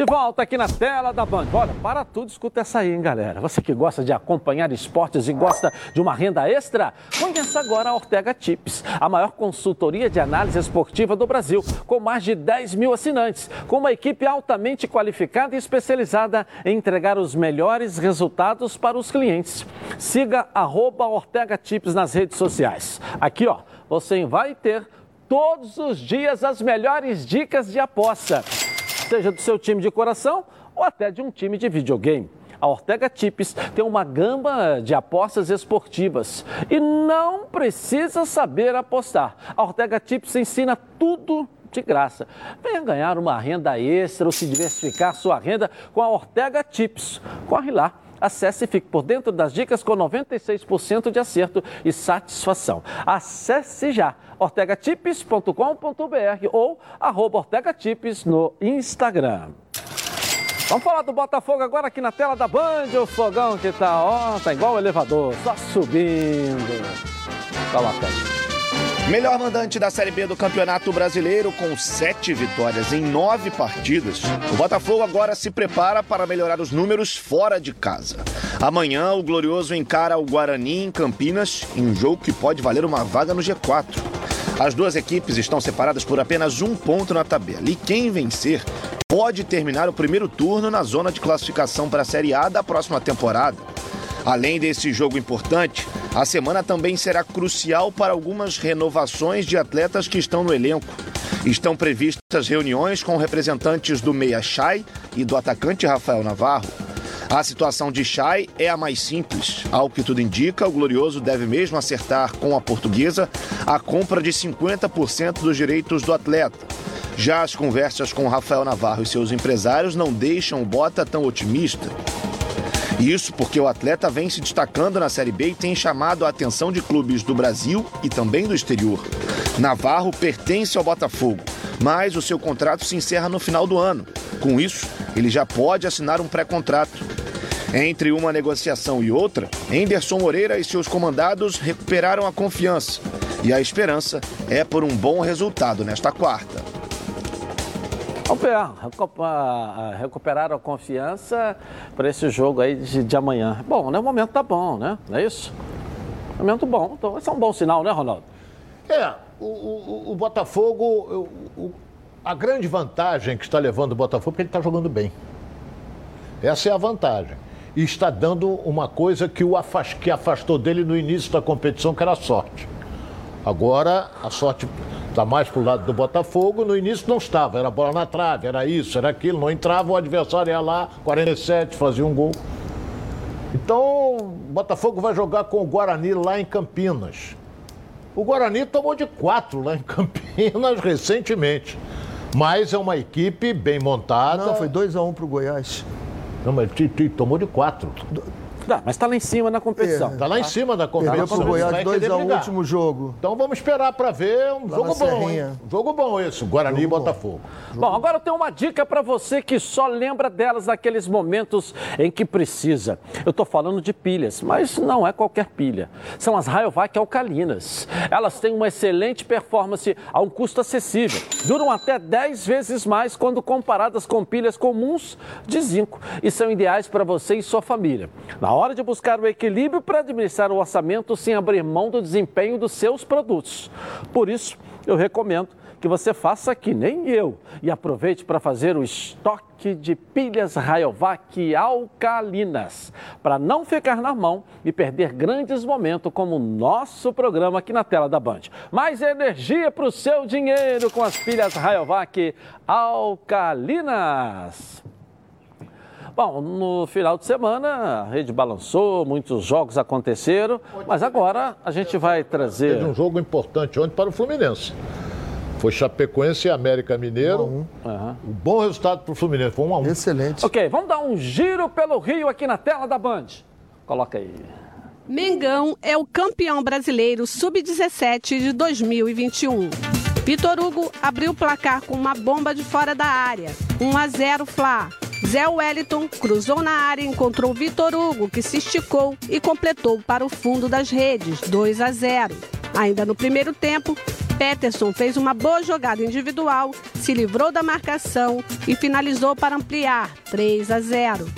de volta aqui na tela da Band. Olha, para tudo, escuta essa aí, hein, galera. Você que gosta de acompanhar esportes e gosta de uma renda extra, conheça agora a Ortega Tips, a maior consultoria de análise esportiva do Brasil, com mais de 10 mil assinantes, com uma equipe altamente qualificada e especializada em entregar os melhores resultados para os clientes. Siga arroba Ortega Tips nas redes sociais. Aqui, ó, você vai ter todos os dias as melhores dicas de aposta seja do seu time de coração ou até de um time de videogame. A Ortega Tips tem uma gama de apostas esportivas e não precisa saber apostar. A Ortega Tips ensina tudo de graça. Venha ganhar uma renda extra ou se diversificar sua renda com a Ortega Tips. Corre lá. Acesse e fique por dentro das dicas com 96% de acerto e satisfação. Acesse já ortegatips.com.br ou arroba ortegatips no Instagram. Vamos falar do Botafogo agora aqui na tela da Band, o fogão que tá, ó, tá igual o elevador, só subindo. Coloca aí. Melhor mandante da Série B do Campeonato Brasileiro, com sete vitórias em nove partidas, o Botafogo agora se prepara para melhorar os números fora de casa. Amanhã, o Glorioso encara o Guarani em Campinas, em um jogo que pode valer uma vaga no G4. As duas equipes estão separadas por apenas um ponto na tabela, e quem vencer pode terminar o primeiro turno na zona de classificação para a Série A da próxima temporada. Além desse jogo importante, a semana também será crucial para algumas renovações de atletas que estão no elenco. Estão previstas reuniões com representantes do Meia Chay e do atacante Rafael Navarro. A situação de Chay é a mais simples. Ao que tudo indica, o Glorioso deve mesmo acertar com a portuguesa a compra de 50% dos direitos do atleta. Já as conversas com Rafael Navarro e seus empresários não deixam o Bota tão otimista. Isso porque o atleta vem se destacando na Série B e tem chamado a atenção de clubes do Brasil e também do exterior. Navarro pertence ao Botafogo, mas o seu contrato se encerra no final do ano. Com isso, ele já pode assinar um pré-contrato. Entre uma negociação e outra, Henderson Moreira e seus comandados recuperaram a confiança. E a esperança é por um bom resultado nesta quarta. Recuperaram a confiança para esse jogo aí de, de amanhã. Bom, né? O momento tá bom, né? Não é isso? Momento bom. Então, esse é um bom sinal, né, Ronaldo? É, o, o, o Botafogo, o, a grande vantagem que está levando o Botafogo é que ele está jogando bem. Essa é a vantagem. E está dando uma coisa que, o afast, que afastou dele no início da competição, que era a sorte. Agora, a sorte está mais para o lado do Botafogo. No início não estava, era bola na trave, era isso, era aquilo. Não entrava, o adversário ia lá, 47, fazia um gol. Então, o Botafogo vai jogar com o Guarani lá em Campinas. O Guarani tomou de quatro lá em Campinas recentemente. Mas é uma equipe bem montada. Não, foi 2x1 um para o Goiás. Não, mas tomou de quatro. Não, mas está lá em cima na competição. Está é. lá em cima da competição. Perdeu pro Goiás 2 a 1 último jogo. Então vamos esperar para ver um lá jogo bom, hein? Um jogo bom esse, Guarani e Botafogo. Bom. bom, agora eu tenho uma dica para você que só lembra delas naqueles momentos em que precisa. Eu estou falando de pilhas, mas não é qualquer pilha. São as Rayovac alcalinas. Elas têm uma excelente performance a um custo acessível. Duram até 10 vezes mais quando comparadas com pilhas comuns de zinco e são ideais para você e sua família. Na hora de buscar o equilíbrio para administrar o orçamento sem abrir mão do desempenho dos seus produtos. Por isso, eu recomendo que você faça que nem eu e aproveite para fazer o estoque de pilhas Rayovac alcalinas, para não ficar na mão e perder grandes momentos como o nosso programa aqui na tela da Band. Mais energia para o seu dinheiro com as pilhas Rayovac alcalinas. Bom, no final de semana a rede balançou, muitos jogos aconteceram, mas agora a gente vai trazer. Teve um jogo importante ontem para o Fluminense. Foi Chapecoense e América Mineiro. Um, uhum. um bom resultado para o Fluminense, foi um a um. Excelente. Ok, vamos dar um giro pelo Rio aqui na tela da Band. Coloca aí. Mengão é o campeão brasileiro sub-17 de 2021. Vitor Hugo abriu o placar com uma bomba de fora da área. 1 a 0 Fla. Zé Wellington cruzou na área e encontrou Vitor Hugo, que se esticou e completou para o fundo das redes, 2 a 0. Ainda no primeiro tempo, Peterson fez uma boa jogada individual, se livrou da marcação e finalizou para ampliar, 3 a 0.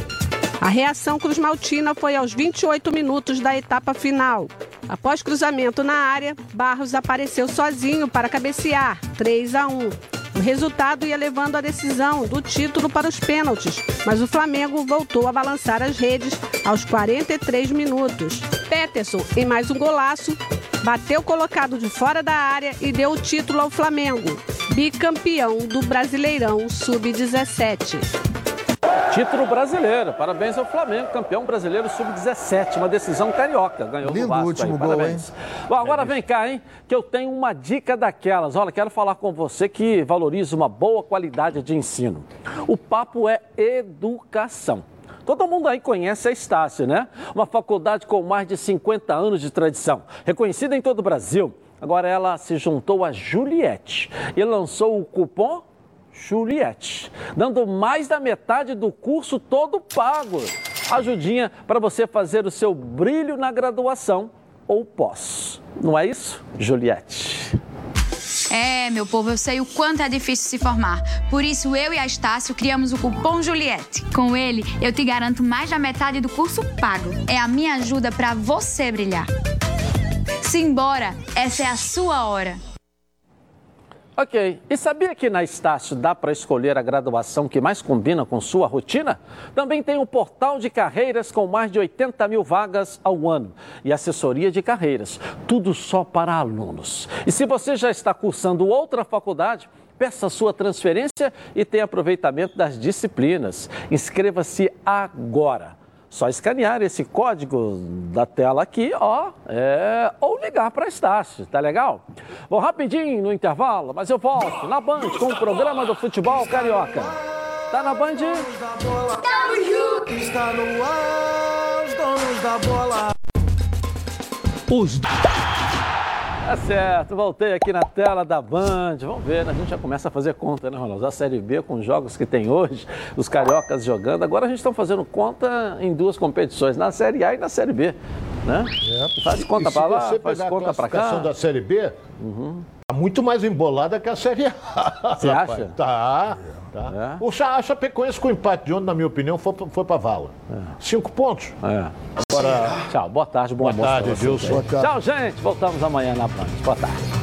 A reação Cruz Maltina foi aos 28 minutos da etapa final. Após cruzamento na área, Barros apareceu sozinho para cabecear, 3 a 1. O resultado ia levando a decisão do título para os pênaltis, mas o Flamengo voltou a balançar as redes aos 43 minutos. Peterson, em mais um golaço, bateu colocado de fora da área e deu o título ao Flamengo, bicampeão do Brasileirão Sub-17. Título brasileiro. Parabéns ao Flamengo, campeão brasileiro sub-17. Uma decisão carioca. Ganhou Lindo do Vasco. último aí. gol, Parabéns. hein? Bom, agora vem cá, hein? Que eu tenho uma dica daquelas. Olha, quero falar com você que valoriza uma boa qualidade de ensino. O papo é educação. Todo mundo aí conhece a Estácio, né? Uma faculdade com mais de 50 anos de tradição, reconhecida em todo o Brasil. Agora ela se juntou a Juliette e lançou o cupom Juliette, dando mais da metade do curso todo pago. Ajudinha para você fazer o seu brilho na graduação ou pós. Não é isso, Juliette? É, meu povo, eu sei o quanto é difícil se formar. Por isso, eu e a Estácio criamos o cupom Juliette. Com ele, eu te garanto mais da metade do curso pago. É a minha ajuda para você brilhar. Simbora, essa é a sua hora. Ok. E sabia que na Estácio dá para escolher a graduação que mais combina com sua rotina? Também tem um portal de carreiras com mais de 80 mil vagas ao ano e assessoria de carreiras. Tudo só para alunos. E se você já está cursando outra faculdade, peça sua transferência e tenha aproveitamento das disciplinas. Inscreva-se agora. Só escanear esse código da tela aqui, ó, é, ou ligar para a Estácio, tá legal? Vou rapidinho no intervalo, mas eu volto na Band com o programa do futebol carioca. Tá na Band? Está no ar, os donos da bola. Os Tá certo, voltei aqui na tela da Band. Vamos ver, né? a gente já começa a fazer conta, né, Ronaldo? A Série B com os jogos que tem hoje, os cariocas jogando. Agora a gente está fazendo conta em duas competições, na Série A e na Série B. Né? É. Faz conta para lá, faz conta para cá. A da Série B uhum. tá muito mais embolada que a Série A. Você acha? Tá. Tá? É. O Chapecoense com empate de ontem, na minha opinião, foi, foi para vala. É. Cinco pontos. É. Agora, tchau. Boa tarde, bom boa almoço. Tarde, Deus. Boa tarde, Tchau, gente. Voltamos amanhã na Band. Boa tarde.